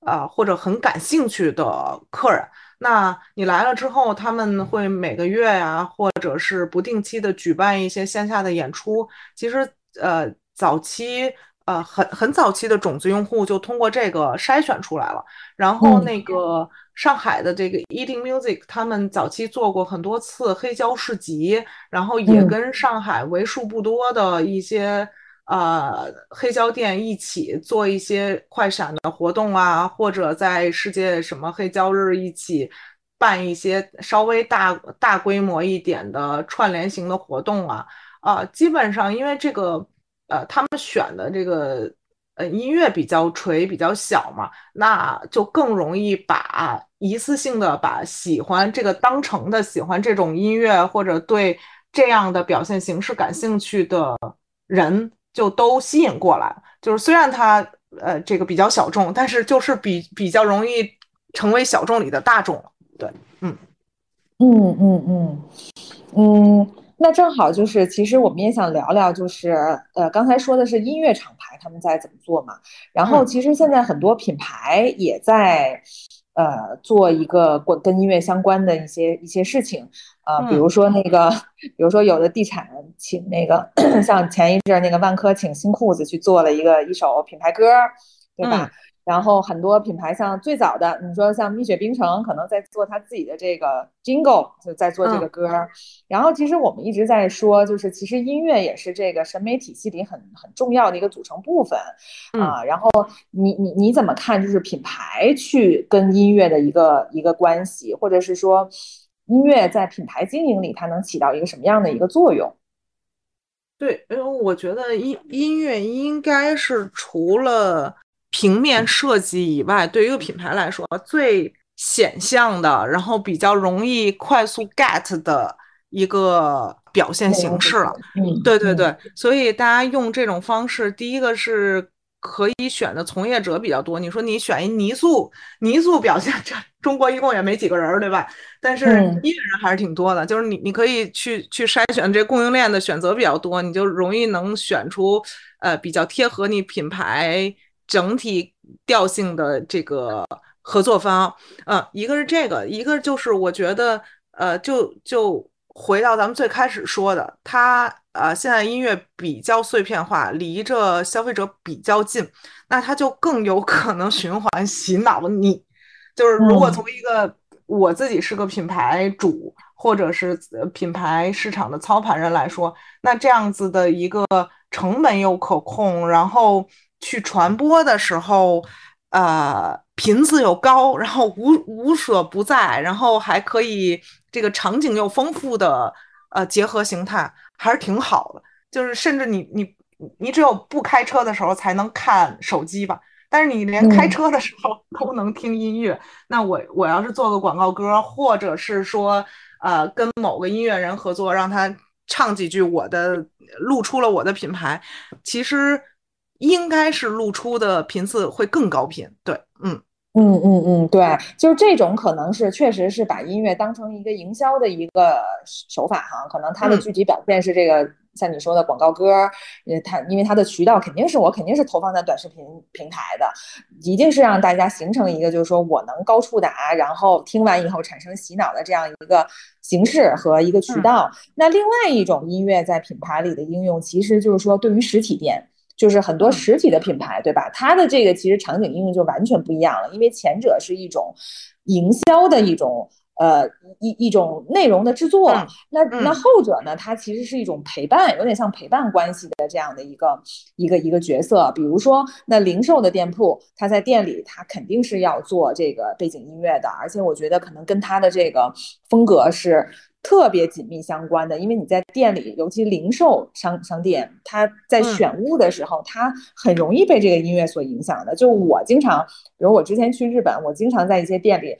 啊或者很感兴趣的客人。那你来了之后，他们会每个月呀，或者是不定期的举办一些线下的演出。其实，呃，早期，呃，很很早期的种子用户就通过这个筛选出来了。然后，那个上海的这个 Eating Music，他们早期做过很多次黑胶市集，然后也跟上海为数不多的一些。呃，黑胶店一起做一些快闪的活动啊，或者在世界什么黑胶日一起办一些稍微大大规模一点的串联型的活动啊，啊，基本上因为这个呃，他们选的这个呃音乐比较锤比较小嘛，那就更容易把一次性的把喜欢这个当成的喜欢这种音乐或者对这样的表现形式感兴趣的人。就都吸引过来，就是虽然它呃这个比较小众，但是就是比比较容易成为小众里的大众。对，嗯嗯嗯嗯嗯，那正好就是其实我们也想聊聊，就是呃刚才说的是音乐厂牌他们在怎么做嘛，然后其实现在很多品牌也在。呃，做一个跟跟音乐相关的一些一些事情，呃，比如说那个，比如说有的地产请那个，像前一阵那个万科请新裤子去做了一个一首品牌歌，对吧？然后很多品牌像最早的，你说像蜜雪冰城，可能在做他自己的这个 jingle，就在做这个歌。然后其实我们一直在说，就是其实音乐也是这个审美体系里很很重要的一个组成部分啊。然后你你你怎么看？就是品牌去跟音乐的一个一个关系，或者是说音乐在品牌经营里它能起到一个什么样的一个作用？对，因为我觉得音音乐应该是除了平面设计以外，对于一个品牌来说最显象的，然后比较容易快速 get 的一个表现形式了。嗯，对对对，所以大家用这种方式，第一个是可以选的从业者比较多。你说你选一泥塑，泥塑表现这中国一共也没几个人，对吧？但是音乐人还是挺多的，就是你你可以去去筛选这供应链的选择比较多，你就容易能选出呃比较贴合你品牌。整体调性的这个合作方，嗯，一个是这个，一个就是我觉得，呃，就就回到咱们最开始说的，它呃现在音乐比较碎片化，离着消费者比较近，那它就更有可能循环洗脑你。就是如果从一个我自己是个品牌主，或者是品牌市场的操盘人来说，那这样子的一个成本又可控，然后。去传播的时候，呃，频次又高，然后无无所不在，然后还可以这个场景又丰富的呃结合形态，还是挺好的。就是甚至你你你只有不开车的时候才能看手机吧，但是你连开车的时候 都能听音乐。那我我要是做个广告歌，或者是说呃跟某个音乐人合作，让他唱几句我的，露出了我的品牌，其实。应该是露出的频次会更高频，对，嗯嗯嗯嗯，对，就是这种可能是确实是把音乐当成一个营销的一个手法哈，可能它的具体表现是这个像你说的广告歌，呃，它因为它的渠道肯定是我肯定是投放在短视频平台的，一定是让大家形成一个就是说我能高触达，然后听完以后产生洗脑的这样一个形式和一个渠道。那另外一种音乐在品牌里的应用，其实就是说对于实体店。就是很多实体的品牌，对吧？它的这个其实场景应用就完全不一样了，因为前者是一种营销的一种呃一一种内容的制作，那那后者呢，它其实是一种陪伴，有点像陪伴关系的这样的一个一个一个角色。比如说，那零售的店铺，它在店里，它肯定是要做这个背景音乐的，而且我觉得可能跟它的这个风格是。特别紧密相关的，因为你在店里，尤其零售商商店，它在选物的时候，它很容易被这个音乐所影响的。就我经常，比如我之前去日本，我经常在一些店里，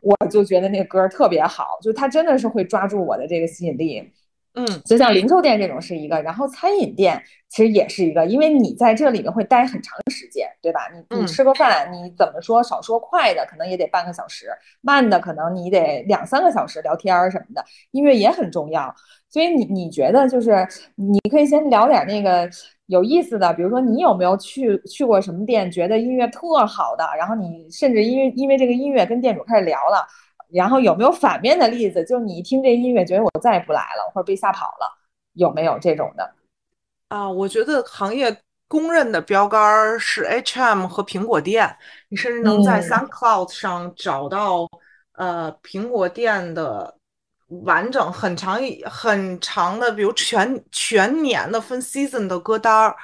我就觉得那个歌特别好，就它真的是会抓住我的这个吸引力。嗯，就像零售店这种是一个，然后餐饮店其实也是一个，因为你在这里面会待很长时间，对吧？你你吃个饭，你怎么说少说快的可能也得半个小时，慢的可能你得两三个小时聊天儿什么的，音乐也很重要。所以你你觉得就是你可以先聊点那个有意思的，比如说你有没有去去过什么店，觉得音乐特好的，然后你甚至因为因为这个音乐跟店主开始聊了。然后有没有反面的例子？就是你一听这音乐，觉得我再也不来了，或者被吓跑了，有没有这种的？啊，我觉得行业公认的标杆是 H&M 和苹果店，你甚至能在 SoundCloud 上找到呃苹果店的完整很长很长的，比如全全年的分 season 的歌单儿。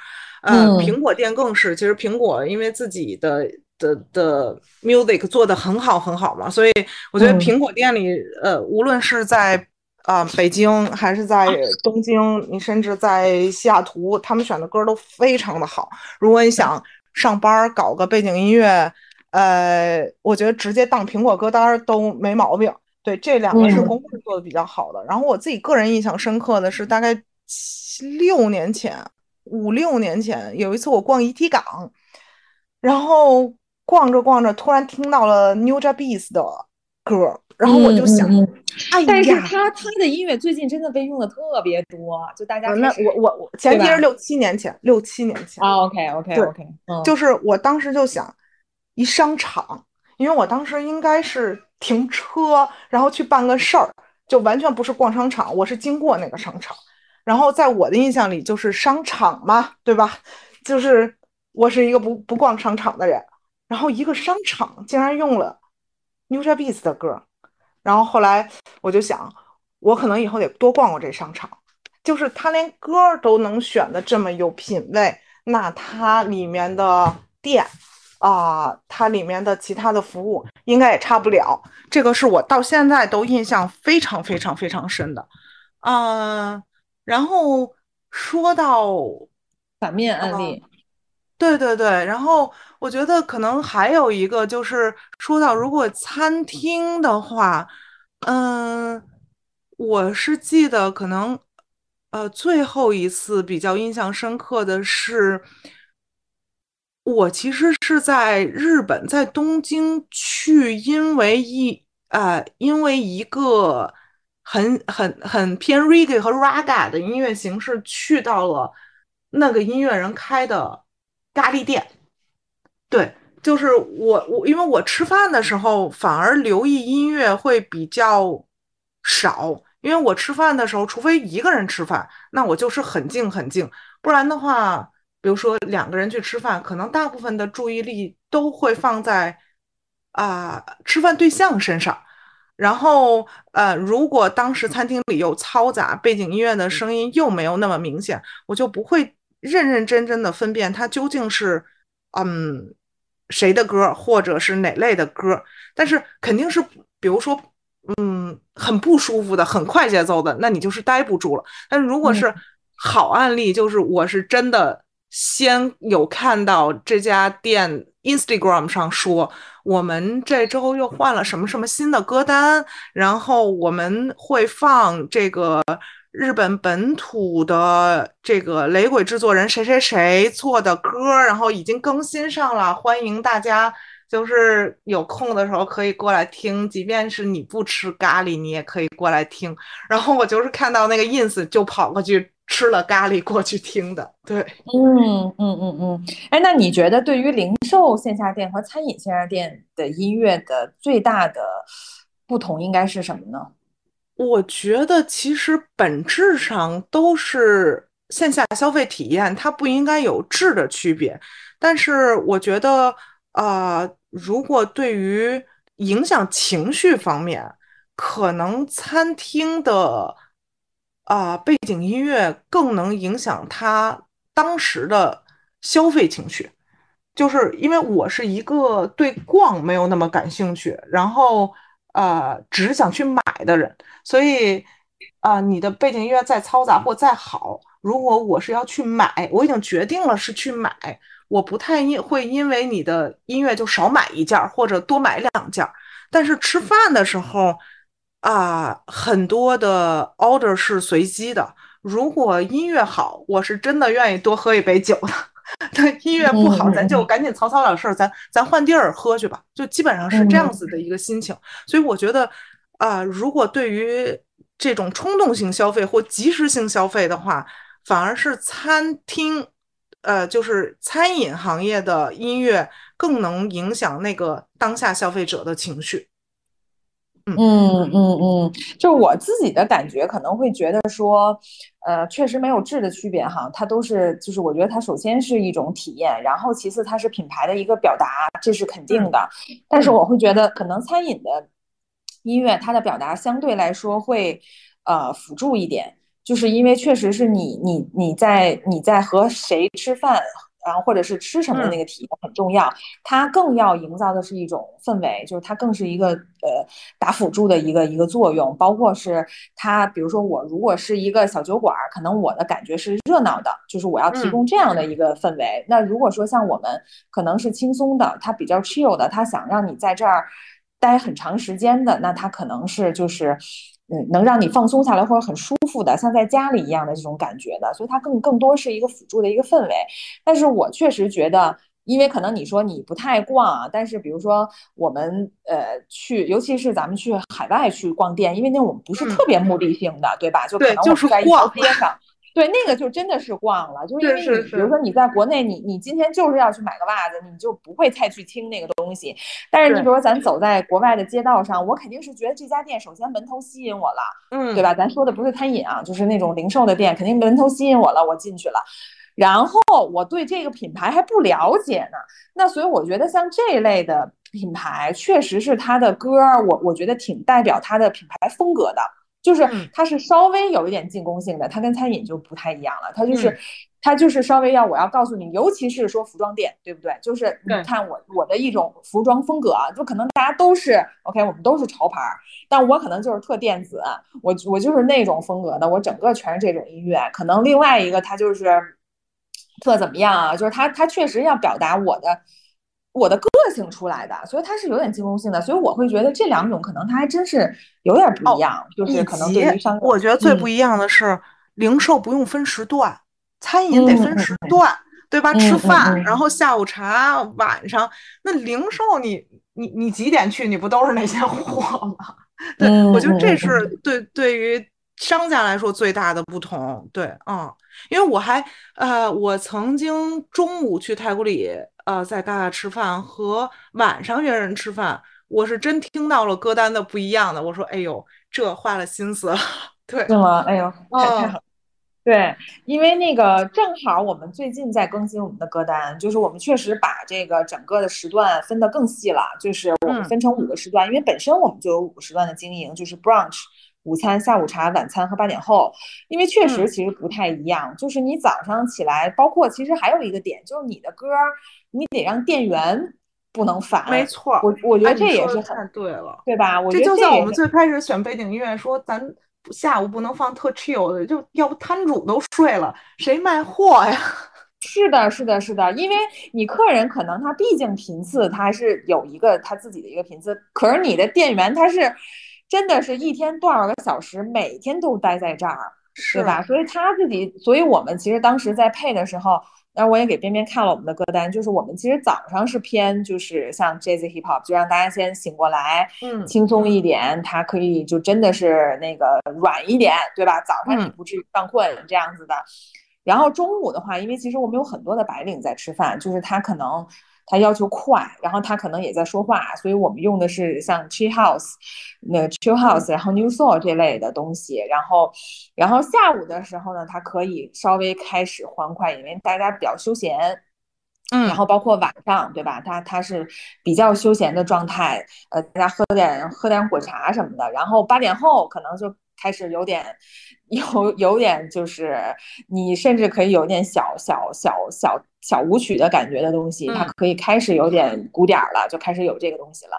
呃，苹果店更是，其实苹果因为自己的。的的 music 做的很好很好嘛，所以我觉得苹果店里，呃，无论是在啊北京还是在东京，你甚至在西雅图，他们选的歌都非常的好。如果你想上班搞个背景音乐，呃，我觉得直接当苹果歌单都没毛病。对，这两个是公认做的比较好的。然后我自己个人印象深刻的是，大概六年前、五六年前有一次我逛遗体港，然后。逛着逛着，突然听到了 New Japanese 的歌，然后我就想，但是他他的音乐最近真的被用的特别多，就大家那我我我前提是六七年前，六七年前啊，OK OK OK，就是我当时就想，一商场，因为我当时应该是停车，然后去办个事儿，就完全不是逛商场，我是经过那个商场，然后在我的印象里就是商场嘛，对吧？就是我是一个不不逛商场的人。然后一个商场竟然用了 NewJeans 的歌，然后后来我就想，我可能以后得多逛逛这商场，就是他连歌都能选的这么有品位，那它里面的店啊，它里面的其他的服务应该也差不了。这个是我到现在都印象非常非常非常深的，嗯，然后说到反面案例。对对对，然后我觉得可能还有一个就是说到如果餐厅的话，嗯，我是记得可能呃最后一次比较印象深刻的是，我其实是在日本，在东京去，因为一呃因为一个很很很偏 reggae 和 raga 的音乐形式去到了那个音乐人开的。咖喱店，对，就是我我，因为我吃饭的时候反而留意音乐会比较少，因为我吃饭的时候，除非一个人吃饭，那我就是很静很静，不然的话，比如说两个人去吃饭，可能大部分的注意力都会放在啊吃饭对象身上，然后呃，如果当时餐厅里又嘈杂，背景音乐的声音又没有那么明显，我就不会。认认真真的分辨它究竟是，嗯，谁的歌，或者是哪类的歌，但是肯定是，比如说，嗯，很不舒服的，很快节奏的，那你就是待不住了。但如果是好案例，就是我是真的先有看到这家店 Instagram 上说，我们这周又换了什么什么新的歌单，然后我们会放这个。日本本土的这个雷鬼制作人谁谁谁做的歌，然后已经更新上了，欢迎大家就是有空的时候可以过来听，即便是你不吃咖喱，你也可以过来听。然后我就是看到那个 ins 就跑过去吃了咖喱过去听的。对，嗯嗯嗯嗯，哎，那你觉得对于零售线下店和餐饮线下店的音乐的最大的不同应该是什么呢？我觉得其实本质上都是线下消费体验，它不应该有质的区别。但是我觉得，呃，如果对于影响情绪方面，可能餐厅的啊背景音乐更能影响他当时的消费情绪。就是因为我是一个对逛没有那么感兴趣，然后。呃，只想去买的人，所以，啊，你的背景音乐再嘈杂或再好，如果我是要去买，我已经决定了是去买，我不太因会因为你的音乐就少买一件或者多买两件。但是吃饭的时候，啊，很多的 order 是随机的，如果音乐好，我是真的愿意多喝一杯酒的。但音乐不好，咱就赶紧草草了事儿，咱咱换地儿喝去吧，就基本上是这样子的一个心情。所以我觉得，啊，如果对于这种冲动性消费或及时性消费的话，反而是餐厅，呃，就是餐饮行业的音乐更能影响那个当下消费者的情绪。嗯嗯嗯，就我自己的感觉，可能会觉得说，呃，确实没有质的区别哈，它都是，就是我觉得它首先是一种体验，然后其次它是品牌的一个表达，这是肯定的。但是我会觉得，可能餐饮的音乐它的表达相对来说会呃辅助一点，就是因为确实是你你你在你在和谁吃饭。然后或者是吃什么的那个体验很重要，它更要营造的是一种氛围，就是它更是一个呃打辅助的一个一个作用。包括是它，比如说我如果是一个小酒馆，可能我的感觉是热闹的，就是我要提供这样的一个氛围。那如果说像我们可能是轻松的，它比较 chill 的，它想让你在这儿待很长时间的，那它可能是就是。嗯，能让你放松下来或者很舒服的，像在家里一样的这种感觉的，所以它更更多是一个辅助的一个氛围。但是我确实觉得，因为可能你说你不太逛啊，但是比如说我们呃去，尤其是咱们去海外去逛店，因为那我们不是特别目的性的，对吧？就可能我们在一条街上。对，那个就真的是逛了，就是因为你，比如说你在国内，你你今天就是要去买个袜子，你就不会太去听那个东西。但是你比如说咱走在国外的街道上，我肯定是觉得这家店首先门头吸引我了，嗯，对吧？咱说的不是餐饮啊，就是那种零售的店，肯定门头吸引我了，我进去了。然后我对这个品牌还不了解呢。那所以我觉得像这一类的品牌，确实是它的歌，我我觉得挺代表它的品牌风格的。就是它是稍微有一点进攻性的，它跟餐饮就不太一样了。它就是，它就是稍微要我要告诉你，尤其是说服装店，对不对？就是你看我我的一种服装风格啊，就可能大家都是 OK，我们都是潮牌，但我可能就是特电子，我我就是那种风格的，我整个全是这种音乐。可能另外一个他就是特怎么样啊？就是他他确实要表达我的。我的个性出来的，所以它是有点进攻性的，所以我会觉得这两种可能它还真是有点不一样，就是可能对于商，我觉得最不一样的是零售不用分时段，餐饮得分时段，对吧？吃饭，然后下午茶，晚上那零售你你你几点去？你不都是那些货吗？对，我觉得这是对对于商家来说最大的不同。对，嗯，因为我还呃，我曾经中午去太古里。呃，在嘎嘎吃饭和晚上约人吃饭，我是真听到了歌单的不一样的。我说，哎呦，这花了心思了，对，是吗？哎呦，太太好。对，因为那个正好我们最近在更新我们的歌单，就是我们确实把这个整个的时段分得更细了，就是我们分成五个时段，因为本身我们就有五个时段的经营，就是 brunch。午餐、下午茶、晚餐和八点后，因为确实其实不太一样。就是你早上起来，包括其实还有一个点，就是你的歌，你得让店员不能烦。没错，我我觉得这也是很对了，对吧？这就像我们最开始选背景音乐，说咱下午不能放特 chill 的，就要不摊主都睡了，谁卖货呀？是的，是的，是的，因为你客人可能他毕竟频次他是有一个他自己的一个频次，可是你的店员他是。真的是一天多少个小时，每天都待在这儿，对吧？所以他自己，所以我们其实当时在配的时候，然后我也给边边看了我们的歌单，就是我们其实早上是偏就是像 Jazz Hip Hop，就让大家先醒过来，嗯，轻松一点，它可以就真的是那个软一点，对吧？早上你不至于犯困这样子的。然后中午的话，因为其实我们有很多的白领在吃饭，就是他可能。他要求快，然后他可能也在说话，所以我们用的是像 Chill House，那个 Chill House，然后 New Soul 这类的东西。然后，然后下午的时候呢，它可以稍微开始欢快，因为大家比较休闲。嗯。然后包括晚上，对吧？它它是比较休闲的状态，呃，大家喝点喝点果茶什么的。然后八点后可能就开始有点。有有点就是你甚至可以有点小小小小小舞曲的感觉的东西，它可以开始有点鼓点了，就开始有这个东西了。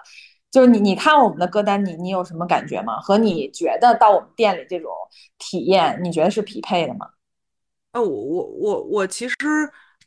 就是你你看我们的歌单，你你有什么感觉吗？和你觉得到我们店里这种体验，你觉得是匹配的吗？呃，我我我我其实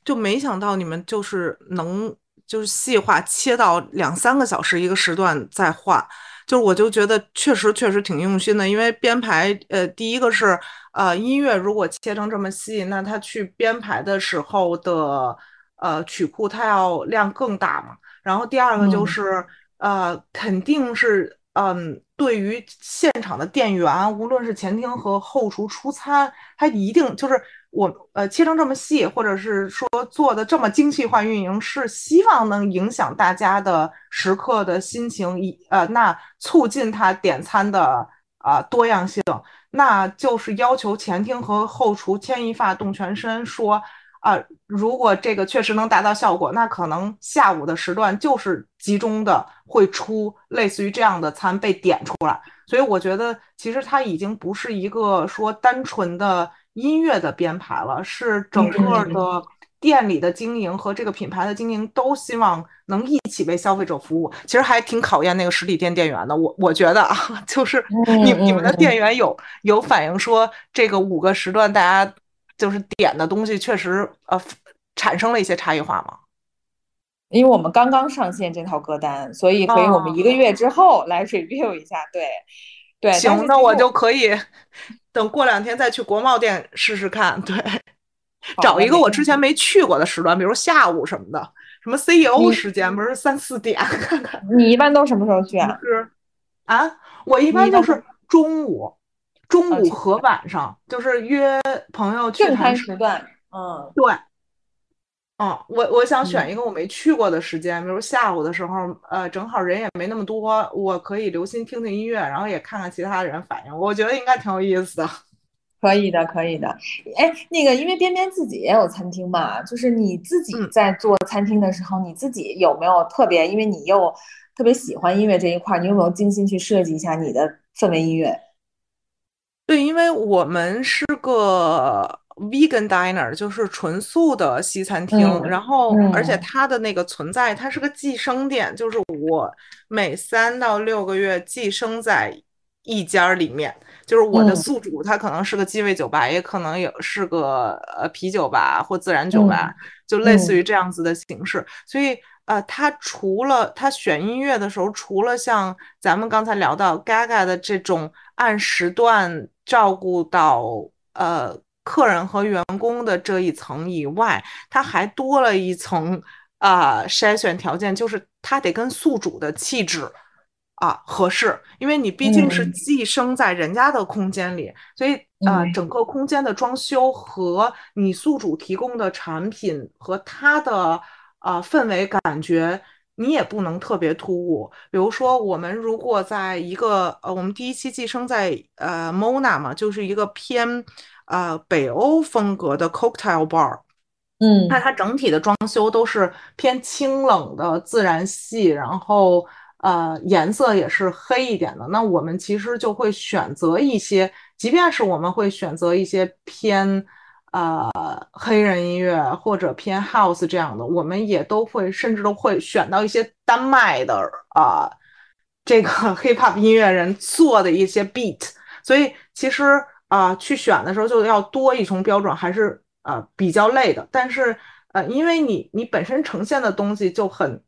就没想到你们就是能就是细化切到两三个小时一个时段再换。就我就觉得确实确实挺用心的，因为编排，呃，第一个是，呃，音乐如果切成这么细，那他去编排的时候的，呃，曲库它要量更大嘛。然后第二个就是，呃，肯定是，嗯，对于现场的店员，无论是前厅和后厨出餐，他一定就是。我呃切成这么细，或者是说做的这么精细化运营，是希望能影响大家的食客的心情，一呃那促进他点餐的啊多样性，那就是要求前厅和后厨牵一发动全身，说啊如果这个确实能达到效果，那可能下午的时段就是集中的会出类似于这样的餐被点出来，所以我觉得其实它已经不是一个说单纯的。音乐的编排了，是整个的店里的经营和这个品牌的经营都希望能一起为消费者服务。其实还挺考验那个实体店店员的。我我觉得啊，就是你你们的店员有有反映说，这个五个时段大家就是点的东西确实呃产生了一些差异化吗？因为我们刚刚上线这套歌单，所以可以我们一个月之后来 review 一下。对对，行，那我就可以。等过两天再去国贸店试试看，对，找一个我之前没去过的时段，比如下午什么的，什么 CEO 时间，不是三四点看看。你一般都什么时候去啊？是啊，我一般就是中午，中午和晚上，就是约朋友去。正餐时段，嗯，对。嗯，我我想选一个我没去过的时间，比如下午的时候，呃，正好人也没那么多，我可以留心听听音乐，然后也看看其他人反应，我觉得应该挺有意思的。可以的，可以的。哎，那个，因为边边自己也有餐厅嘛，就是你自己在做餐厅的时候，你自己有没有特别？因为你又特别喜欢音乐这一块，你有没有精心去设计一下你的氛围音乐？对，因为我们是个 vegan diner，就是纯素的西餐厅。然后，而且它的那个存在，它是个寄生店，就是我每三到六个月寄生在一家里面。就是我的宿主，他可能是个鸡尾酒吧，也可能有是个呃啤酒吧或自然酒吧，就类似于这样子的形式。所以，呃，他除了他选音乐的时候，除了像咱们刚才聊到 Gaga 的这种按时段照顾到呃客人和员工的这一层以外，它还多了一层啊筛选条件，就是它得跟宿主的气质。啊，合适，因为你毕竟是寄生在人家的空间里，所以呃，整个空间的装修和你宿主提供的产品和它的呃氛围感觉，你也不能特别突兀。比如说，我们如果在一个呃，我们第一期寄生在呃 Mona 嘛，就是一个偏呃北欧风格的 cocktail bar，嗯，那它整体的装修都是偏清冷的自然系，然后。呃，颜色也是黑一点的。那我们其实就会选择一些，即便是我们会选择一些偏呃黑人音乐或者偏 house 这样的，我们也都会甚至都会选到一些丹麦的啊这个 hip hop 音乐人做的一些 beat。所以其实啊去选的时候就要多一重标准，还是呃比较累的。但是呃，因为你你本身呈现的东西就很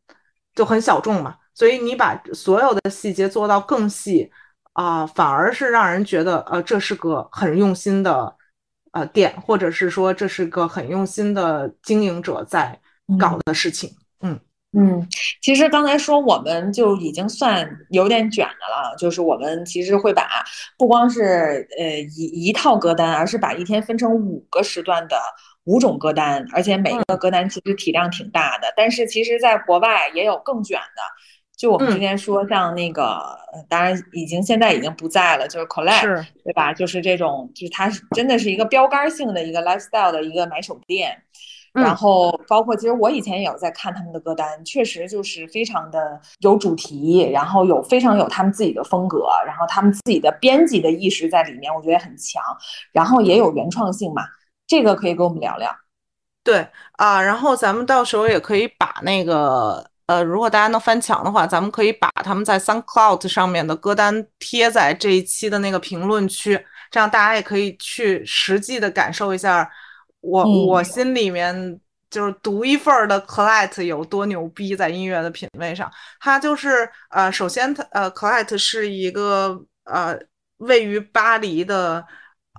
就很小众嘛。所以你把所有的细节做到更细啊，反而是让人觉得呃，这是个很用心的呃店，或者是说这是个很用心的经营者在搞的事情。嗯嗯，其实刚才说我们就已经算有点卷的了，就是我们其实会把不光是呃一一套歌单，而是把一天分成五个时段的。五种歌单，而且每个歌单其实体量挺大的，但是其实在国外也有更卷的。就我们之前说，像那个，当然已经现在已经不在了，就是 Collect，对吧？就是这种，就是它是真的是一个标杆性的一个 lifestyle 的一个买手店。然后包括其实我以前也有在看他们的歌单，确实就是非常的有主题，然后有非常有他们自己的风格，然后他们自己的编辑的意识在里面，我觉得很强。然后也有原创性嘛。这个可以跟我们聊聊，对啊，然后咱们到时候也可以把那个呃，如果大家能翻墙的话，咱们可以把他们在 SoundCloud 上面的歌单贴在这一期的那个评论区，这样大家也可以去实际的感受一下我我心里面就是独一份的 Collect 有多牛逼，在音乐的品味上，他就是呃，首先他呃，Collect 是一个呃，位于巴黎的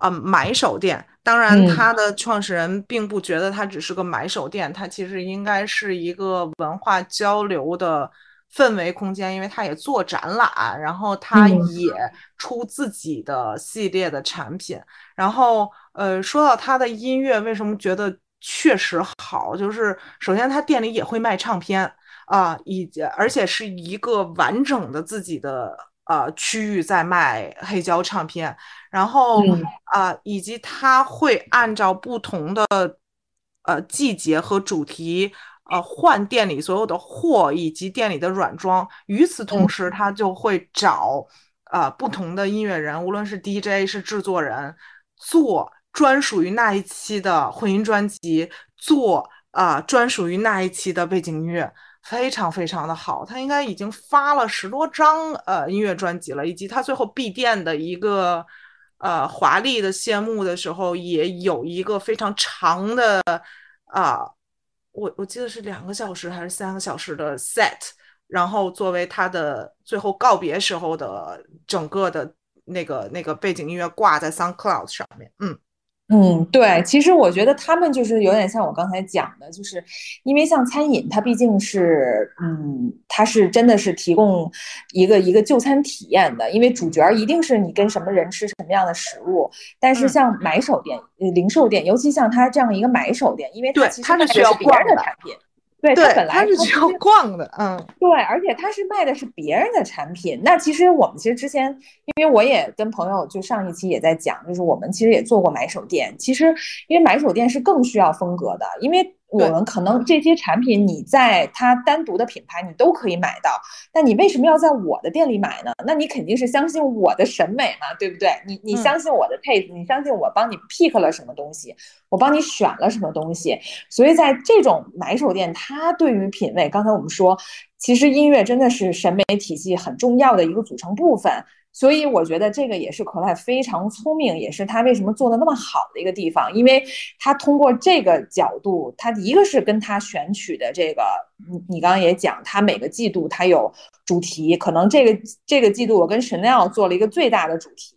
呃买手店。当然，他的创始人并不觉得它只是个买手店，它其实应该是一个文化交流的氛围空间，因为他也做展览，然后他也出自己的系列的产品。然后，呃，说到他的音乐，为什么觉得确实好？就是首先他店里也会卖唱片啊，以及而且是一个完整的自己的呃区域在卖黑胶唱片。然后啊，以及他会按照不同的呃季节和主题，呃换店里所有的货以及店里的软装。与此同时，他就会找呃不同的音乐人，无论是 DJ 是制作人，做专属于那一期的混音专辑，做啊专属于那一期的背景音乐，非常非常的好。他应该已经发了十多张呃音乐专辑了，以及他最后闭店的一个。呃，华丽的谢幕的时候，也有一个非常长的啊，我我记得是两个小时还是三个小时的 set，然后作为他的最后告别时候的整个的那个那个背景音乐挂在 SoundCloud 上面，嗯。嗯，对，其实我觉得他们就是有点像我刚才讲的，就是因为像餐饮，它毕竟是，嗯，它是真的是提供一个一个就餐体验的，因为主角一定是你跟什么人吃什么样的食物。但是像买手店、零售店，尤其像它这样一个买手店，因为它其实是需要别人的产品，对对，本来是去要逛的，嗯，对，而且他是卖的是别人的产品。那其实我们其实之前，因为我也跟朋友就上一期也在讲，就是我们其实也做过买手店。其实因为买手店是更需要风格的，因为我们可能这些产品你在它单独的品牌你都可以买到，但你为什么要在我的店里买呢？那你肯定是相信我的审美嘛，对不对？你你相信我的 taste，你相信我帮你 pick 了什么东西，我帮你选了什么东西。所以在这种买手店，它对于品味，刚才我们说，其实音乐真的是审美体系很重要的一个组成部分。所以我觉得这个也是 Colette 非常聪明，也是他为什么做的那么好的一个地方，因为他通过这个角度，他一个是跟他选取的这个，你你刚刚也讲，他每个季度他有主题，可能这个这个季度我跟 Chanel 做了一个最大的主题，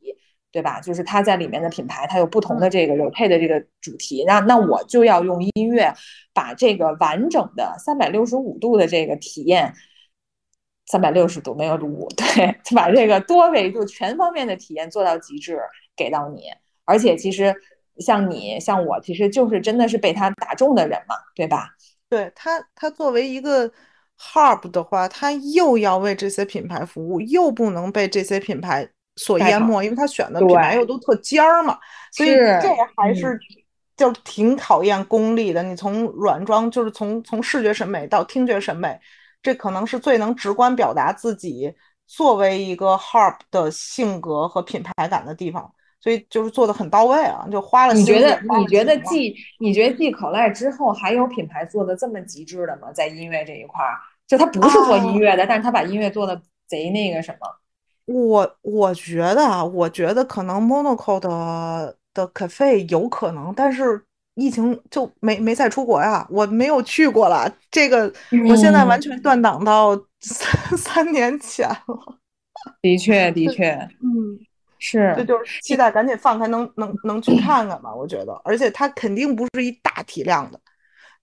对吧？就是他在里面的品牌，它有不同的这个有配的这个主题，那那我就要用音乐把这个完整的三百六十五度的这个体验。三百六十度没有路，对，把这个多维度、全方面的体验做到极致，给到你。而且其实像你、像我，其实就是真的是被他打中的人嘛，对吧？对他，他作为一个 hub 的话，他又要为这些品牌服务，又不能被这些品牌所淹没，因为他选的品牌又都特尖儿嘛，所以这还是就挺考验功力的。你从软装，就是从从视觉审美到听觉审美。这可能是最能直观表达自己作为一个 harp 的性格和品牌感的地方，所以就是做的很到位啊，就花了。你觉得你觉得继你觉得继口赖之后，还有品牌做的这么极致的吗？在音乐这一块儿，就他不是做音乐的，但是他把音乐做的贼那个什么？我我觉得啊，我觉得可能 Monaco 的的 cafe 有可能，但是。疫情就没没再出国呀，我没有去过了。这个我现在完全断档到三 三年前了。的确，的确，嗯，是，这就是期待赶紧放开，能能能去看看吧。我觉得，而且它肯定不是一大体量的，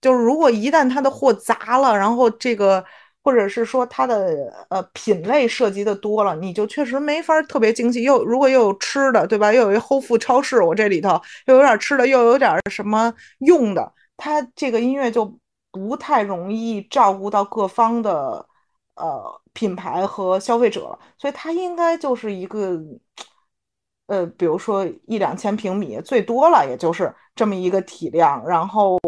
就是如果一旦它的货砸了，然后这个。或者是说它的呃品类涉及的多了，你就确实没法特别精细。又如果又有吃的，对吧？又有一 Whole Food 超市，我这里头又有点吃的，又有点什么用的，它这个音乐就不太容易照顾到各方的呃品牌和消费者了。所以它应该就是一个呃，比如说一两千平米，最多了也就是这么一个体量，然后。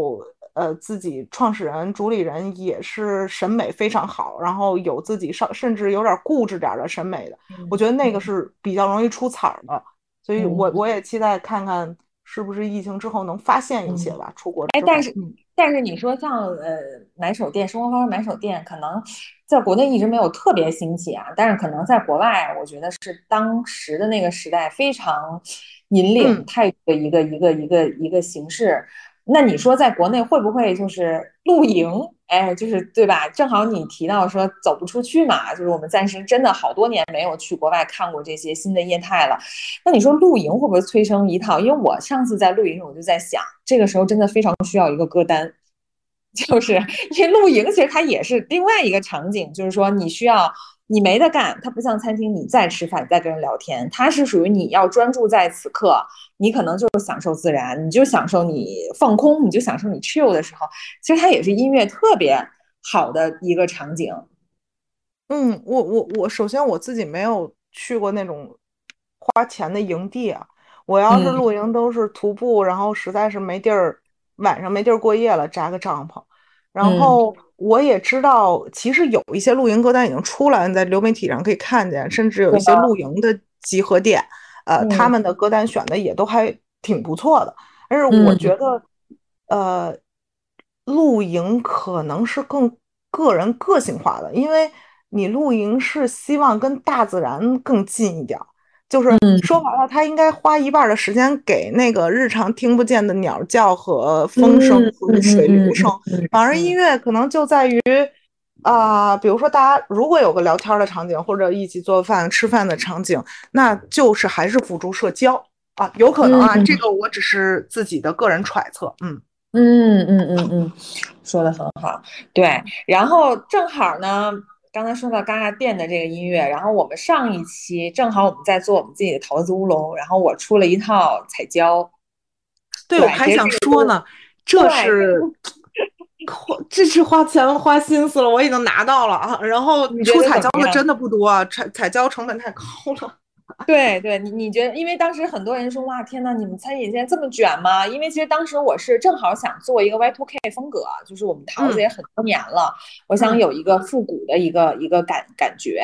呃，自己创始人、主理人也是审美非常好，然后有自己上甚至有点固执点的审美的，我觉得那个是比较容易出彩的，所以我我也期待看看是不是疫情之后能发现一些吧。出国。哎，但是。但是你说像呃买手店、生活方式买手店，可能在国内一直没有特别兴起啊，但是可能在国外，我觉得是当时的那个时代非常引领态度的一个一个一个一个形式。那你说在国内会不会就是露营？哎，就是对吧？正好你提到说走不出去嘛，就是我们暂时真的好多年没有去国外看过这些新的业态了。那你说露营会不会催生一套？因为我上次在露营，我就在想，这个时候真的非常需要一个歌单，就是因为露营其实它也是另外一个场景，就是说你需要。你没得干，它不像餐厅，你在吃饭，你在跟人聊天，它是属于你要专注在此刻，你可能就是享受自然，你就享受你放空，你就享受你 chill 的时候，其实它也是音乐特别好的一个场景。嗯，我我我，首先我自己没有去过那种花钱的营地啊，我要是露营都是徒步，然后实在是没地儿，晚上没地儿过夜了，扎个帐篷，然后。我也知道，其实有一些露营歌单已经出来，你在流媒体上可以看见，甚至有一些露营的集合店，呃，他们的歌单选的也都还挺不错的。但是我觉得，呃，露营可能是更个人个性化的，因为你露营是希望跟大自然更近一点。就是说白了，他应该花一半的时间给那个日常听不见的鸟叫和风声和水流声，反而音。乐可能就在于，啊，比如说大家如果有个聊天的场景，或者一起做饭吃饭的场景，那就是还是辅助社交啊，有可能啊，这。个我只是自己的个人揣测，嗯。嗯嗯嗯嗯，说的很好，对，然后正好呢。刚才说到嘎嘎店的这个音乐，然后我们上一期正好我们在做我们自己的桃子乌龙，然后我出了一套彩胶。对，我还想说呢，这 是花这是花钱花心思了，我已经拿到了啊。然后出彩胶的真的不多，彩彩胶成本太高了。对对，你你觉得？因为当时很多人说哇，天呐，你们餐饮现在这么卷吗？因为其实当时我是正好想做一个 Y2K 风格，就是我们桃子也很多年了，我想有一个复古的一个一个感感觉。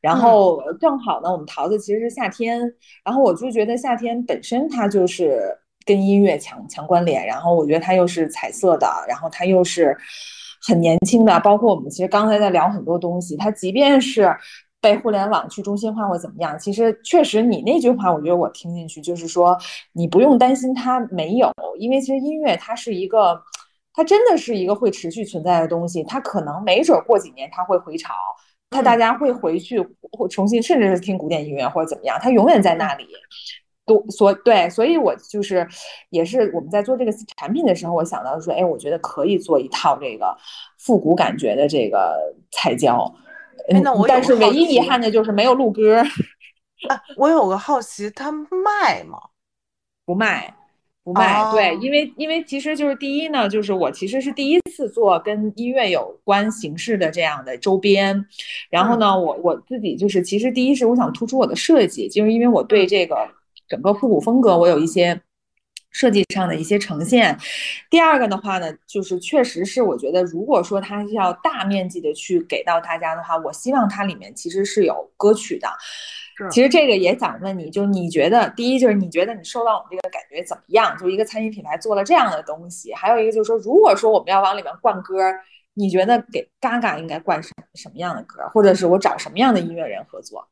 然后正好呢，我们桃子其实是夏天，然后我就觉得夏天本身它就是跟音乐强强关联，然后我觉得它又是彩色的，然后它又是很年轻的，包括我们其实刚才在聊很多东西，它即便是。被互联网去中心化或怎么样？其实确实，你那句话，我觉得我听进去就是说，你不用担心它没有，因为其实音乐它是一个，它真的是一个会持续存在的东西。它可能没准过几年它会回潮，它大家会回去或重新，甚至是听古典音乐或者怎么样，它永远在那里。都所对，所以我就是也是我们在做这个产品的时候，我想到说，哎，我觉得可以做一套这个复古感觉的这个彩胶。那我但是唯一遗憾的就是没有录歌。啊，我有个好奇，它卖吗？不卖，不卖。对，因为因为其实就是第一呢，就是我其实是第一次做跟音乐有关形式的这样的周边。然后呢，我我自己就是其实第一是我想突出我的设计，就是因为我对这个整个复古风格我有一些。设计上的一些呈现，第二个的话呢，就是确实是我觉得，如果说它要大面积的去给到大家的话，我希望它里面其实是有歌曲的。其实这个也想问你，就你觉得，第一就是你觉得你收到我们这个感觉怎么样？就一个餐饮品牌做了这样的东西，还有一个就是说，如果说我们要往里面灌歌，你觉得给嘎嘎应该灌什什么样的歌，或者是我找什么样的音乐人合作？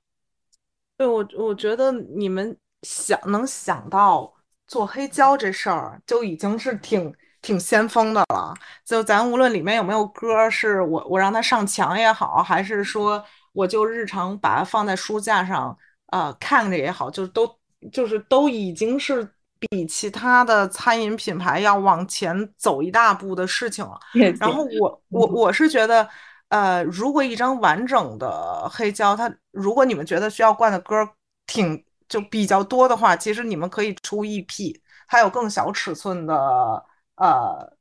对我，我觉得你们想能想到。做黑胶这事儿就已经是挺挺先锋的了。就咱无论里面有没有歌，是我我让它上墙也好，还是说我就日常把它放在书架上啊看着也好，就是都就是都已经是比其他的餐饮品牌要往前走一大步的事情了。然后我我我是觉得，呃，如果一张完整的黑胶，它如果你们觉得需要灌的歌挺。就比较多的话，其实你们可以出 EP，还有更小尺寸的呃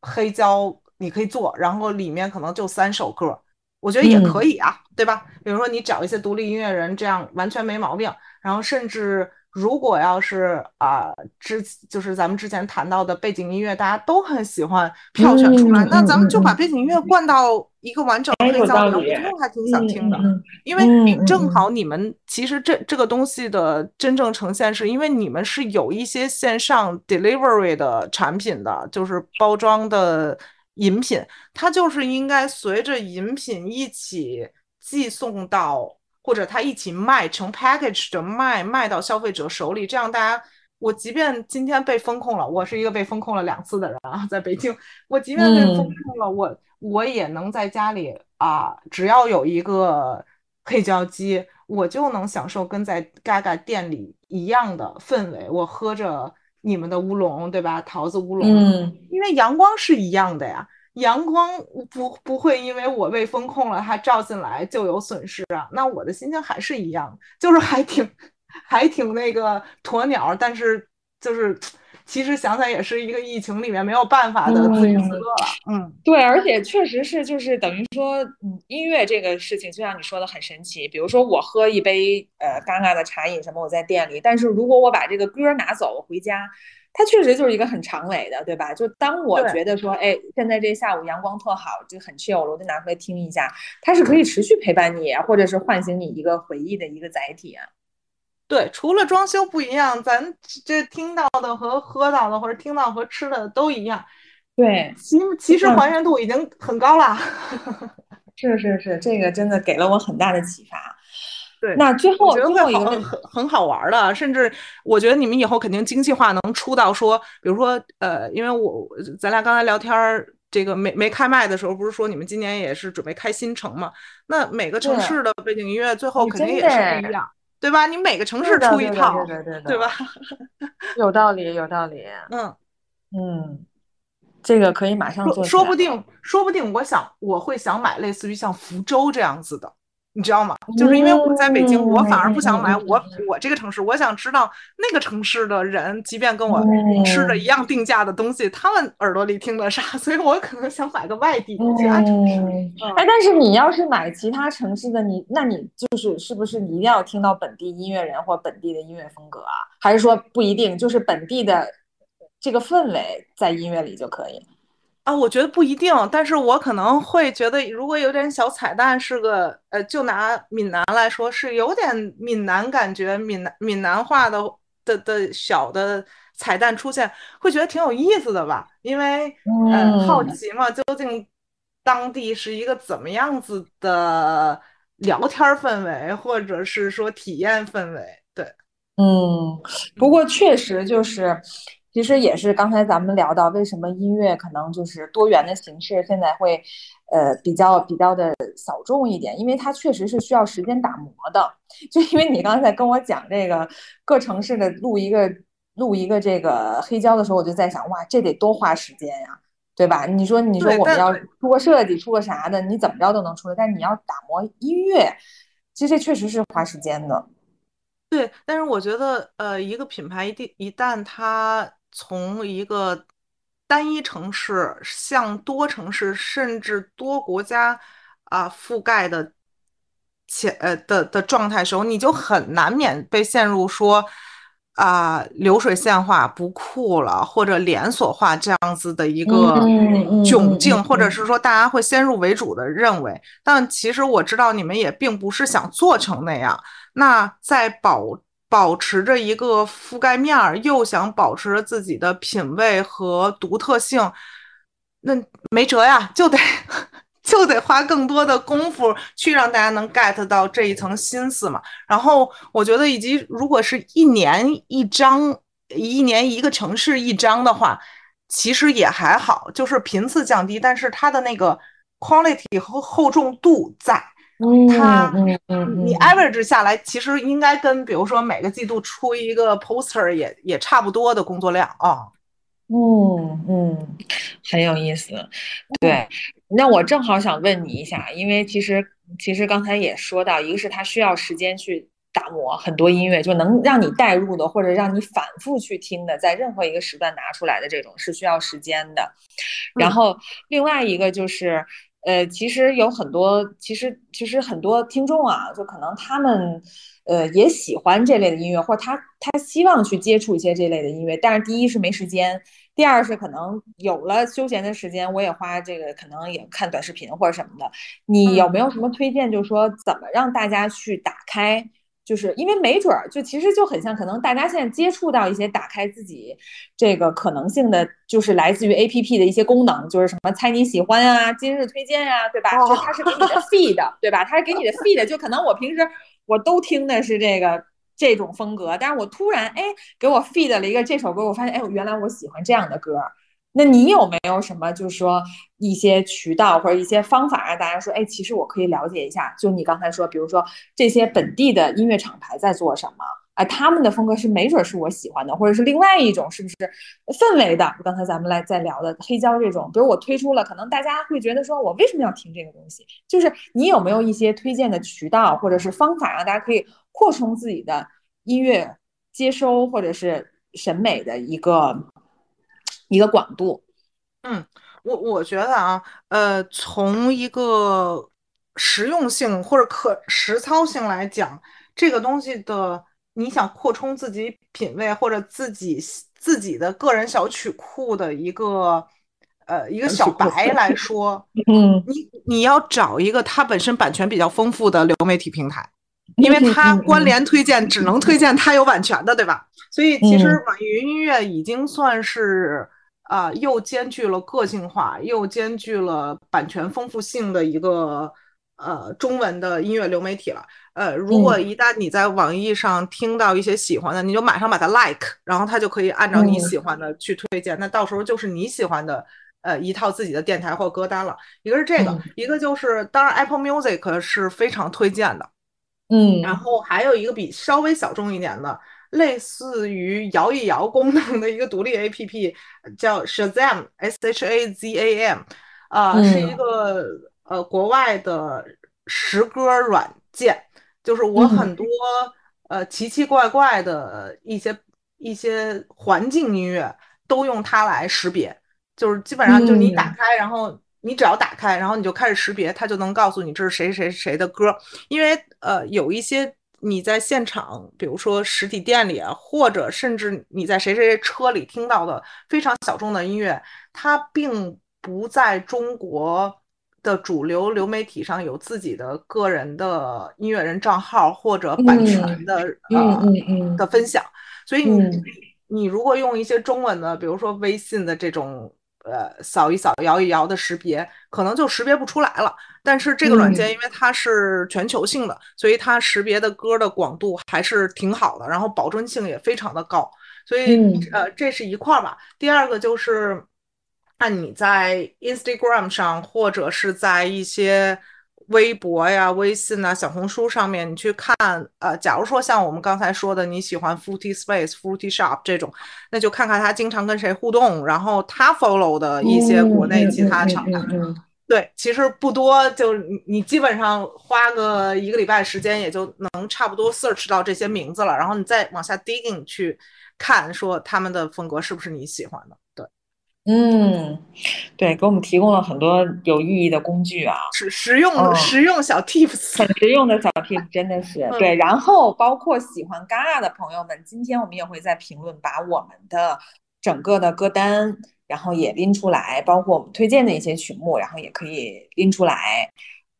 黑胶，你可以做，然后里面可能就三首歌，我觉得也可以啊，对吧？比如说你找一些独立音乐人，这样完全没毛病。然后甚至。如果要是啊，之就是咱们之前谈到的背景音乐，大家都很喜欢票选出来，那咱们就把背景音乐灌到一个完整的黑胶里，我觉得还挺想听的。因为正好你们其实这这个东西的真正呈现，是因为你们是有一些线上 delivery 的产品的，就是包装的饮品，它就是应该随着饮品一起寄送到。或者他一起卖成 package 的卖卖到消费者手里，这样大家我即便今天被风控了，我是一个被风控了两次的人啊，在北京，我即便被风控了，我我也能在家里啊，只要有一个黑胶机，我就能享受跟在 Gaga 店里一样的氛围。我喝着你们的乌龙，对吧？桃子乌龙，嗯，因为阳光是一样的呀。阳光不不会因为我被风控了，它照进来就有损失啊。那我的心情还是一样，就是还挺还挺那个鸵鸟，但是就是其实想想也是一个疫情里面没有办法的自娱自乐了。嗯，对，而且确实是就是等于说，嗯，音乐这个事情就像你说的很神奇。比如说我喝一杯呃尴尬的茶饮什么，我在店里，但是如果我把这个歌拿走，我回家。它确实就是一个很长尾的，对吧？就当我觉得说，哎，现在这下午阳光特好，就很 chill 了，我就拿出来听一下。它是可以持续陪伴你，或者是唤醒你一个回忆的一个载体啊。对，除了装修不一样，咱这听到的和喝到的，或者听到和吃的都一样。对，其其实还原度已经很高了。是是是，这个真的给了我很大的启发。对，那最后最后一个很很好玩的，甚至我觉得你们以后肯定精细化能出到说，比如说呃，因为我咱俩刚才聊天儿，这个没没开麦的时候，不是说你们今年也是准备开新城嘛？那每个城市的背景音乐最后肯定也是不一样，对吧？你每个城市出一套，对对对吧？有道理，有道理。嗯嗯，这个可以马上做。说不定，说不定，我想我会想买类似于像福州这样子的。你知道吗？就是因为我在北京，我反而不想买嗯我我这个城市，我想知道那个城市的人，即便跟我吃的一样定价的东西，他们耳朵里听的啥，所以我可能想买个外地其他城市。嗯，哎，但是你要是买其他城市的，你那你就是是不是你一定要听到本地音乐人或本地的音乐风格啊？还是说不一定，就是本地的这个氛围在音乐里就可以？啊，我觉得不一定，但是我可能会觉得，如果有点小彩蛋，是个呃，就拿闽南来说，是有点闽南感觉，闽南闽南话的的的小的彩蛋出现，会觉得挺有意思的吧？因为呃，好嗯奇嘛，究竟当地是一个怎么样子的聊天氛围，或者是说体验氛围？对，嗯，不过确实就是，其实也是刚才咱们聊到，为什么音乐可能就是多元的形式现在会，呃，比较比较的小众一点，因为它确实是需要时间打磨的。就因为你刚才跟我讲这个各城市的录一个录一个这个黑胶的时候，我就在想，哇，这得多花时间呀，对吧？你说你说我们要出个设计，出个啥的，你怎么着都能出来，但你要打磨音乐，其实这确实是花时间的。对，但是我觉得，呃，一个品牌一定一旦它从一个单一城市向多城市甚至多国家啊、覆盖的前呃的的状态时候，你就很难免被陷入说啊、流水线化不酷了，或者连锁化这样子的一嗯个嗯窘境，嗯或者嗯是说大家会先入为主的认为，但其实我知道你们也并不是想做成那样。那在保保持着一个覆盖面儿，又想保持着自己的品味和独特性，那没辙呀，就得就得花更多的功夫去让大家能 get 到这一层心思嘛。然后我觉得，以及如果是一年一张，一年一个城市一张的话，其实也还好，就是频次降低，但是它的那个 quality 和厚重度在。它你嗯 average 下来，其实应该跟比如说每个季度出一个 poster 也也差不多的工作量啊。嗯嗯，很有意思。对，那我正好想问你一下，因为其实其实刚才也说到，一个是它需要时间去打磨很多音乐，就能让你带入的，或者让你反复去听的，在任何一个时段拿出来的这种是需要时间的。然后另外一个就是，呃，其实有很多，其实其实很多听众啊，就可能他们。呃，也喜欢这类的音乐，或者他他希望去接触一些这类的音乐，但是第一是没时间，第二是可能有了休闲的时间，我也花这个可能也看短视频或者什么的。你有没有什么推荐？就是说怎么让大家去打开？就是因为没准儿，就其实就很像，可能大家现在接触到一些打开自己这个可能性的，就是来自于 A P P 的一些功能，就是什么猜你喜欢啊、今日推荐啊，对吧？哦、就它是给你的 feed，对吧？它是给你的 feed，就可能我平时我都听的是这个这种风格，但是我突然哎给我 feed 了一个这首歌，我发现哎原来我喜欢这样的歌。那你有没有什么，就是说一些渠道或者一些方法，让大家说，哎，其实我可以了解一下，就你刚才说，比如说这些本地的音乐厂牌在做什么，哎，他们的风格是没准是我喜欢的，或者是另外一种，是不是氛围的？刚才咱们来在聊的黑胶这种，比如我推出了，可能大家会觉得说我为什么要听这个东西？就是你有没有一些推荐的渠道或者是方法，让大家可以扩充自己的音乐接收或者是审美的一个？一个广度，嗯，我我觉得啊，呃，从一个实用性或者可实操性来讲，这个东西的，你想扩充自己品味或者自己自己的个人小曲库的一个呃一个小白来说，嗯，你你要找一个它本身版权比较丰富的流媒体平台，因为它关联推荐只能推荐它有版权的，对吧？所以其实网易云音乐已经算是。啊、呃，又兼具了个性化，又兼具了版权丰富性的一个呃中文的音乐流媒体了。呃，如果一旦你在网易上听到一些喜欢的，你就马上把它 like，然后它就可以按照你喜欢的去推荐。那到时候就是你喜欢的呃一套自己的电台或歌单了。一个是这个，一个就是当然 Apple Music 是非常推荐的。嗯，然后还有一个比稍微小众一点的。类似于摇一摇功能的一个独立 APP，叫 Shazam，S H A Z A M，啊、呃，嗯、是一个呃国外的识歌软件，就是我很多呃奇奇怪怪的一些一些环境音乐都用它来识别，就是基本上就你打开，然后你只要打开，然后你就开始识别，它就能告诉你这是谁谁谁的歌，因为呃有一些。你在现场，比如说实体店里啊，或者甚至你在谁谁谁车里听到的非常小众的音乐，它并不在中国的主流流媒体上有自己的个人的音乐人账号或者版权的呃的分享，所以你你如果用一些中文的，比如说微信的这种。呃，扫一扫、摇一摇的识别，可能就识别不出来了。但是这个软件因为它是全球性的，所以它识别的歌的广度还是挺好的，然后保真性也非常的高。所以呃，这是一块儿吧。第二个就是，看你在 Instagram 上或者是在一些。微博呀、微信呐、小红书上面，你去看，呃，假如说像我们刚才说的，你喜欢 Fruity Space、Fruity Shop 这种，那就看看他经常跟谁互动，然后他 follow 的一些国内其他厂家。对，其实不多，就你你基本上花个一个礼拜时间，也就能差不多 search 到这些名字了，然后你再往下 digging 去看，说他们的风格是不是你喜欢的。对。嗯，对，给我们提供了很多有意义的工具啊，实实用实用小 tips，很实用的小 tips，真的是对。然后包括喜欢 Gaga 的朋友们，今天我们也会在评论把我们的整个的歌单，然后也拎出来，包括我们推荐的一些曲目，然后也可以拎出来。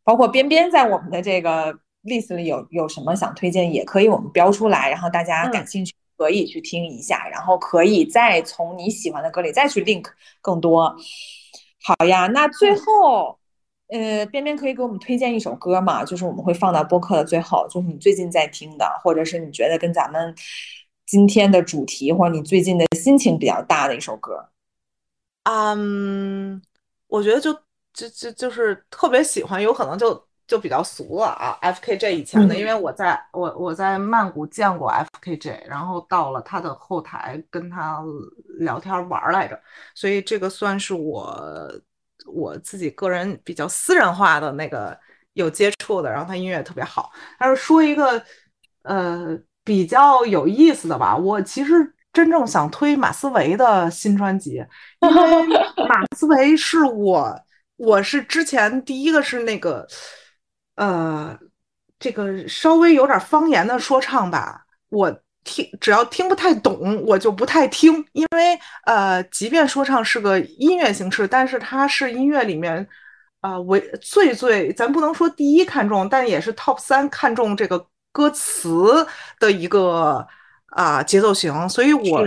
包括边边在我们的这个 list 里有有什么想推荐，也可以我们标出来，然后大家感兴趣。可以去听一下，然后可以再从你喜欢的歌里再去 link 更多。好呀，那最后，呃，边边可以给我们推荐一首歌吗？就是我们会放到播客的最后，就是你最近在听的，或者是你觉得跟咱们今天的主题，或者你最近的心情比较大的一首歌。嗯，我觉得就就就就是特别喜欢，有可能就。就比较俗了啊，FKJ 以前的，因为我在我我在曼谷见过 FKJ，然后到了他的后台跟他聊天玩来着，所以这个算是我我自己个人比较私人化的那个有接触的，然后他音乐特别好。但是说一个呃比较有意思的吧，我其实真正想推马思唯的新专辑，因为马思唯是我我是之前第一个是那个。呃，这个稍微有点方言的说唱吧，我听只要听不太懂，我就不太听。因为呃，即便说唱是个音乐形式，但是它是音乐里面啊为最最，咱不能说第一看重，但也是 top 三看重这个歌词的一个啊节奏型，所以我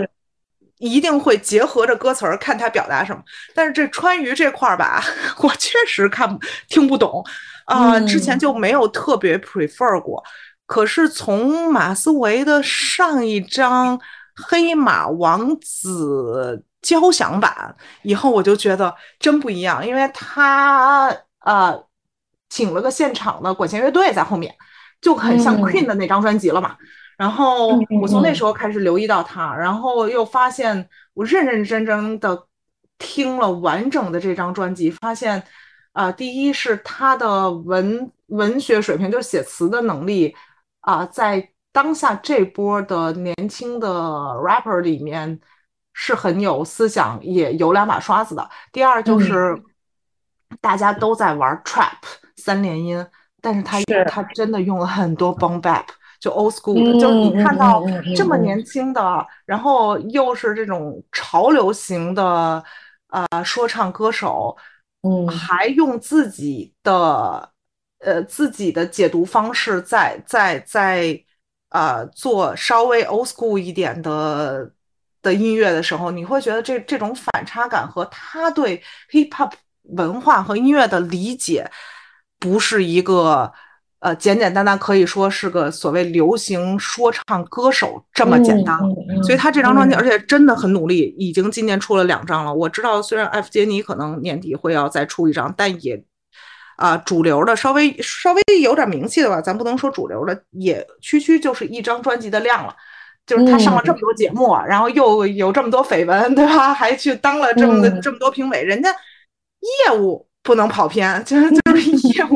一定会结合着歌词儿看他表达什么。但是这川渝这块儿吧，我确实看听不懂。啊，之前就没有特别 prefer 过，可是从马思唯的上一张《黑马王子》交响版以后，我就觉得真不一样，因为他啊，请了个现场的管弦乐队在后面，就很像 Queen 的那张专辑了嘛。然后我从那时候开始留意到他，然后又发现我认认真真的听了完整的这张专辑，发现。啊，第一是他的文文学水平，就是写词的能力啊，在当下这波的年轻的 rapper 里面是很有思想，也有两把刷子的。第二就是大家都在玩 trap 三连音，但是他他真的用了很多 boom bap，就 old school 的，就是你看到这么年轻的，然后又是这种潮流型的啊说唱歌手。嗯，还用自己的呃自己的解读方式，在在在呃做稍微 old school 一点的的音乐的时候，你会觉得这这种反差感和他对 hip hop 文化和音乐的理解，不是一个。呃，简简单单可以说是个所谓流行说唱歌手这么简单，所以他这张专辑，而且真的很努力，已经今年出了两张了。我知道，虽然 F 杰尼可能年底会要再出一张，但也啊，主流的稍微稍微有点名气的吧，咱不能说主流的，也区区就是一张专辑的量了。就是他上了这么多节目，然后又有这么多绯闻，对吧？还去当了这么的这么多评委，人家业务不能跑偏，就是就是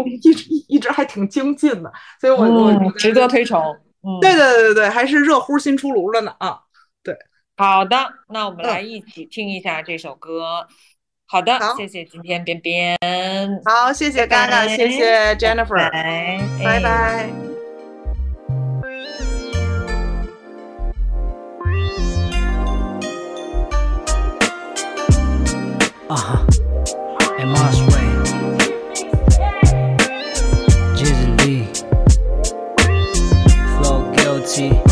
一直一直还挺精进的，所以我我值得推崇。嗯，对对对对对，还是热乎新出炉的呢啊！对，好的，那我们来一起听一下这首歌。好的，谢谢今天边边。好，谢谢嘎嘎，谢谢 Jennifer，拜拜。啊哈，I'm on my Gucci.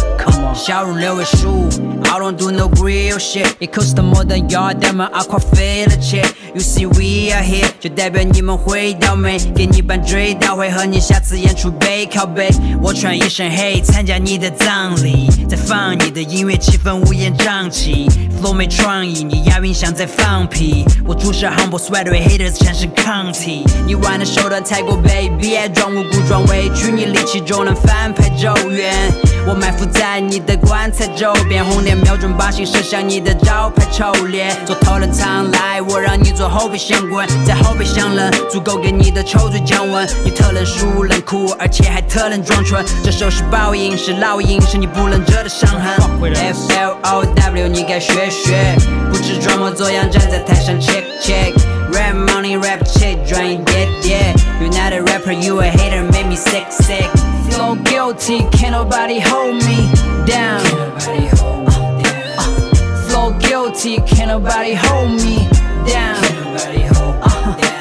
笑容六位数，I don't do no real shit。It costs more than your diamond，阿夸费了钱。You see we are here，就代表你们会倒霉。给你办追悼会，和你下次演出背靠背。我穿一身黑，参加你的葬礼，再放你的音乐，气氛乌烟瘴气。Flow 没创意，你押韵像在放屁。我注射 humble sweat，对 haters 产生抗体。你玩的手段太过卑鄙，爱装无辜装委屈，你力气就能翻拍咒怨。我埋伏在你。的棺材周边，红脸瞄准靶心射向你的招牌臭脸。做头等舱来，我让你坐后备箱滚，在后备箱冷，足够给你的臭嘴降温。你特冷输冷酷，而且还特冷装纯。这首是报应，是烙印，是你不能遮的伤痕。F L O W，你该学学，不止装模作样站在台上 check check。Rap money, rap shit, drain dead. yeah. You're not a rapper, you a hater, made me sick, sick. Flow guilty, can't nobody hold me down. Hold me down. Uh, flow guilty, can't nobody hold me down.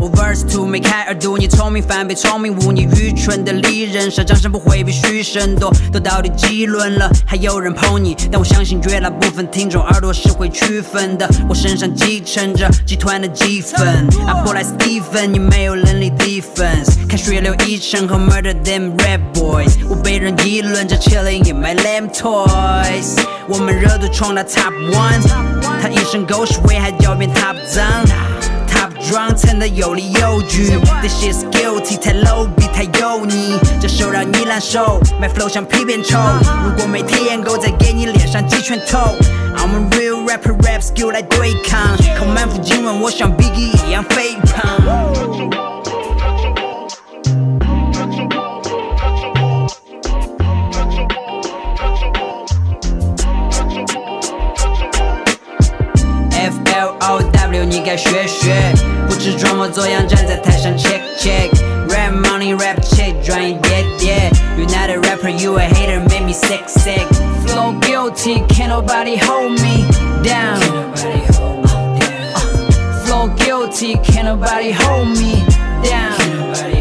我 verse two 没开耳朵，你聪明反被聪明误，你愚蠢的利人设，掌声不会比虚声多。都到底几轮了，还有人捧你？但我相信绝大部分听众耳朵是会区分的。我身上继承着集团的积分，阿波莱斯蒂芬，你没有能力 defense。看血流一成和 murder them red boys，我被人议论着 chilling in my lamb toys。我们热度冲到 top one，他一身狗屎味还狡辩 top 脏。装成的有理有据，This is guilty，太 low 逼太油腻，这首让你难受，My flow 像皮鞭抽，如果没体验够，再给你脸上几拳头。I'm a real rapper，rap skill 来对抗，靠满腹经纶，我像 Biggie 一样肥胖。你该学学，不止装模作样站在台上 check check。Rap money rap check，专业爹爹。You're not a rapper, you a hater, make me sick sick. Flow guilty, can't nobody hold me down. Flow guilty, can't nobody hold me down.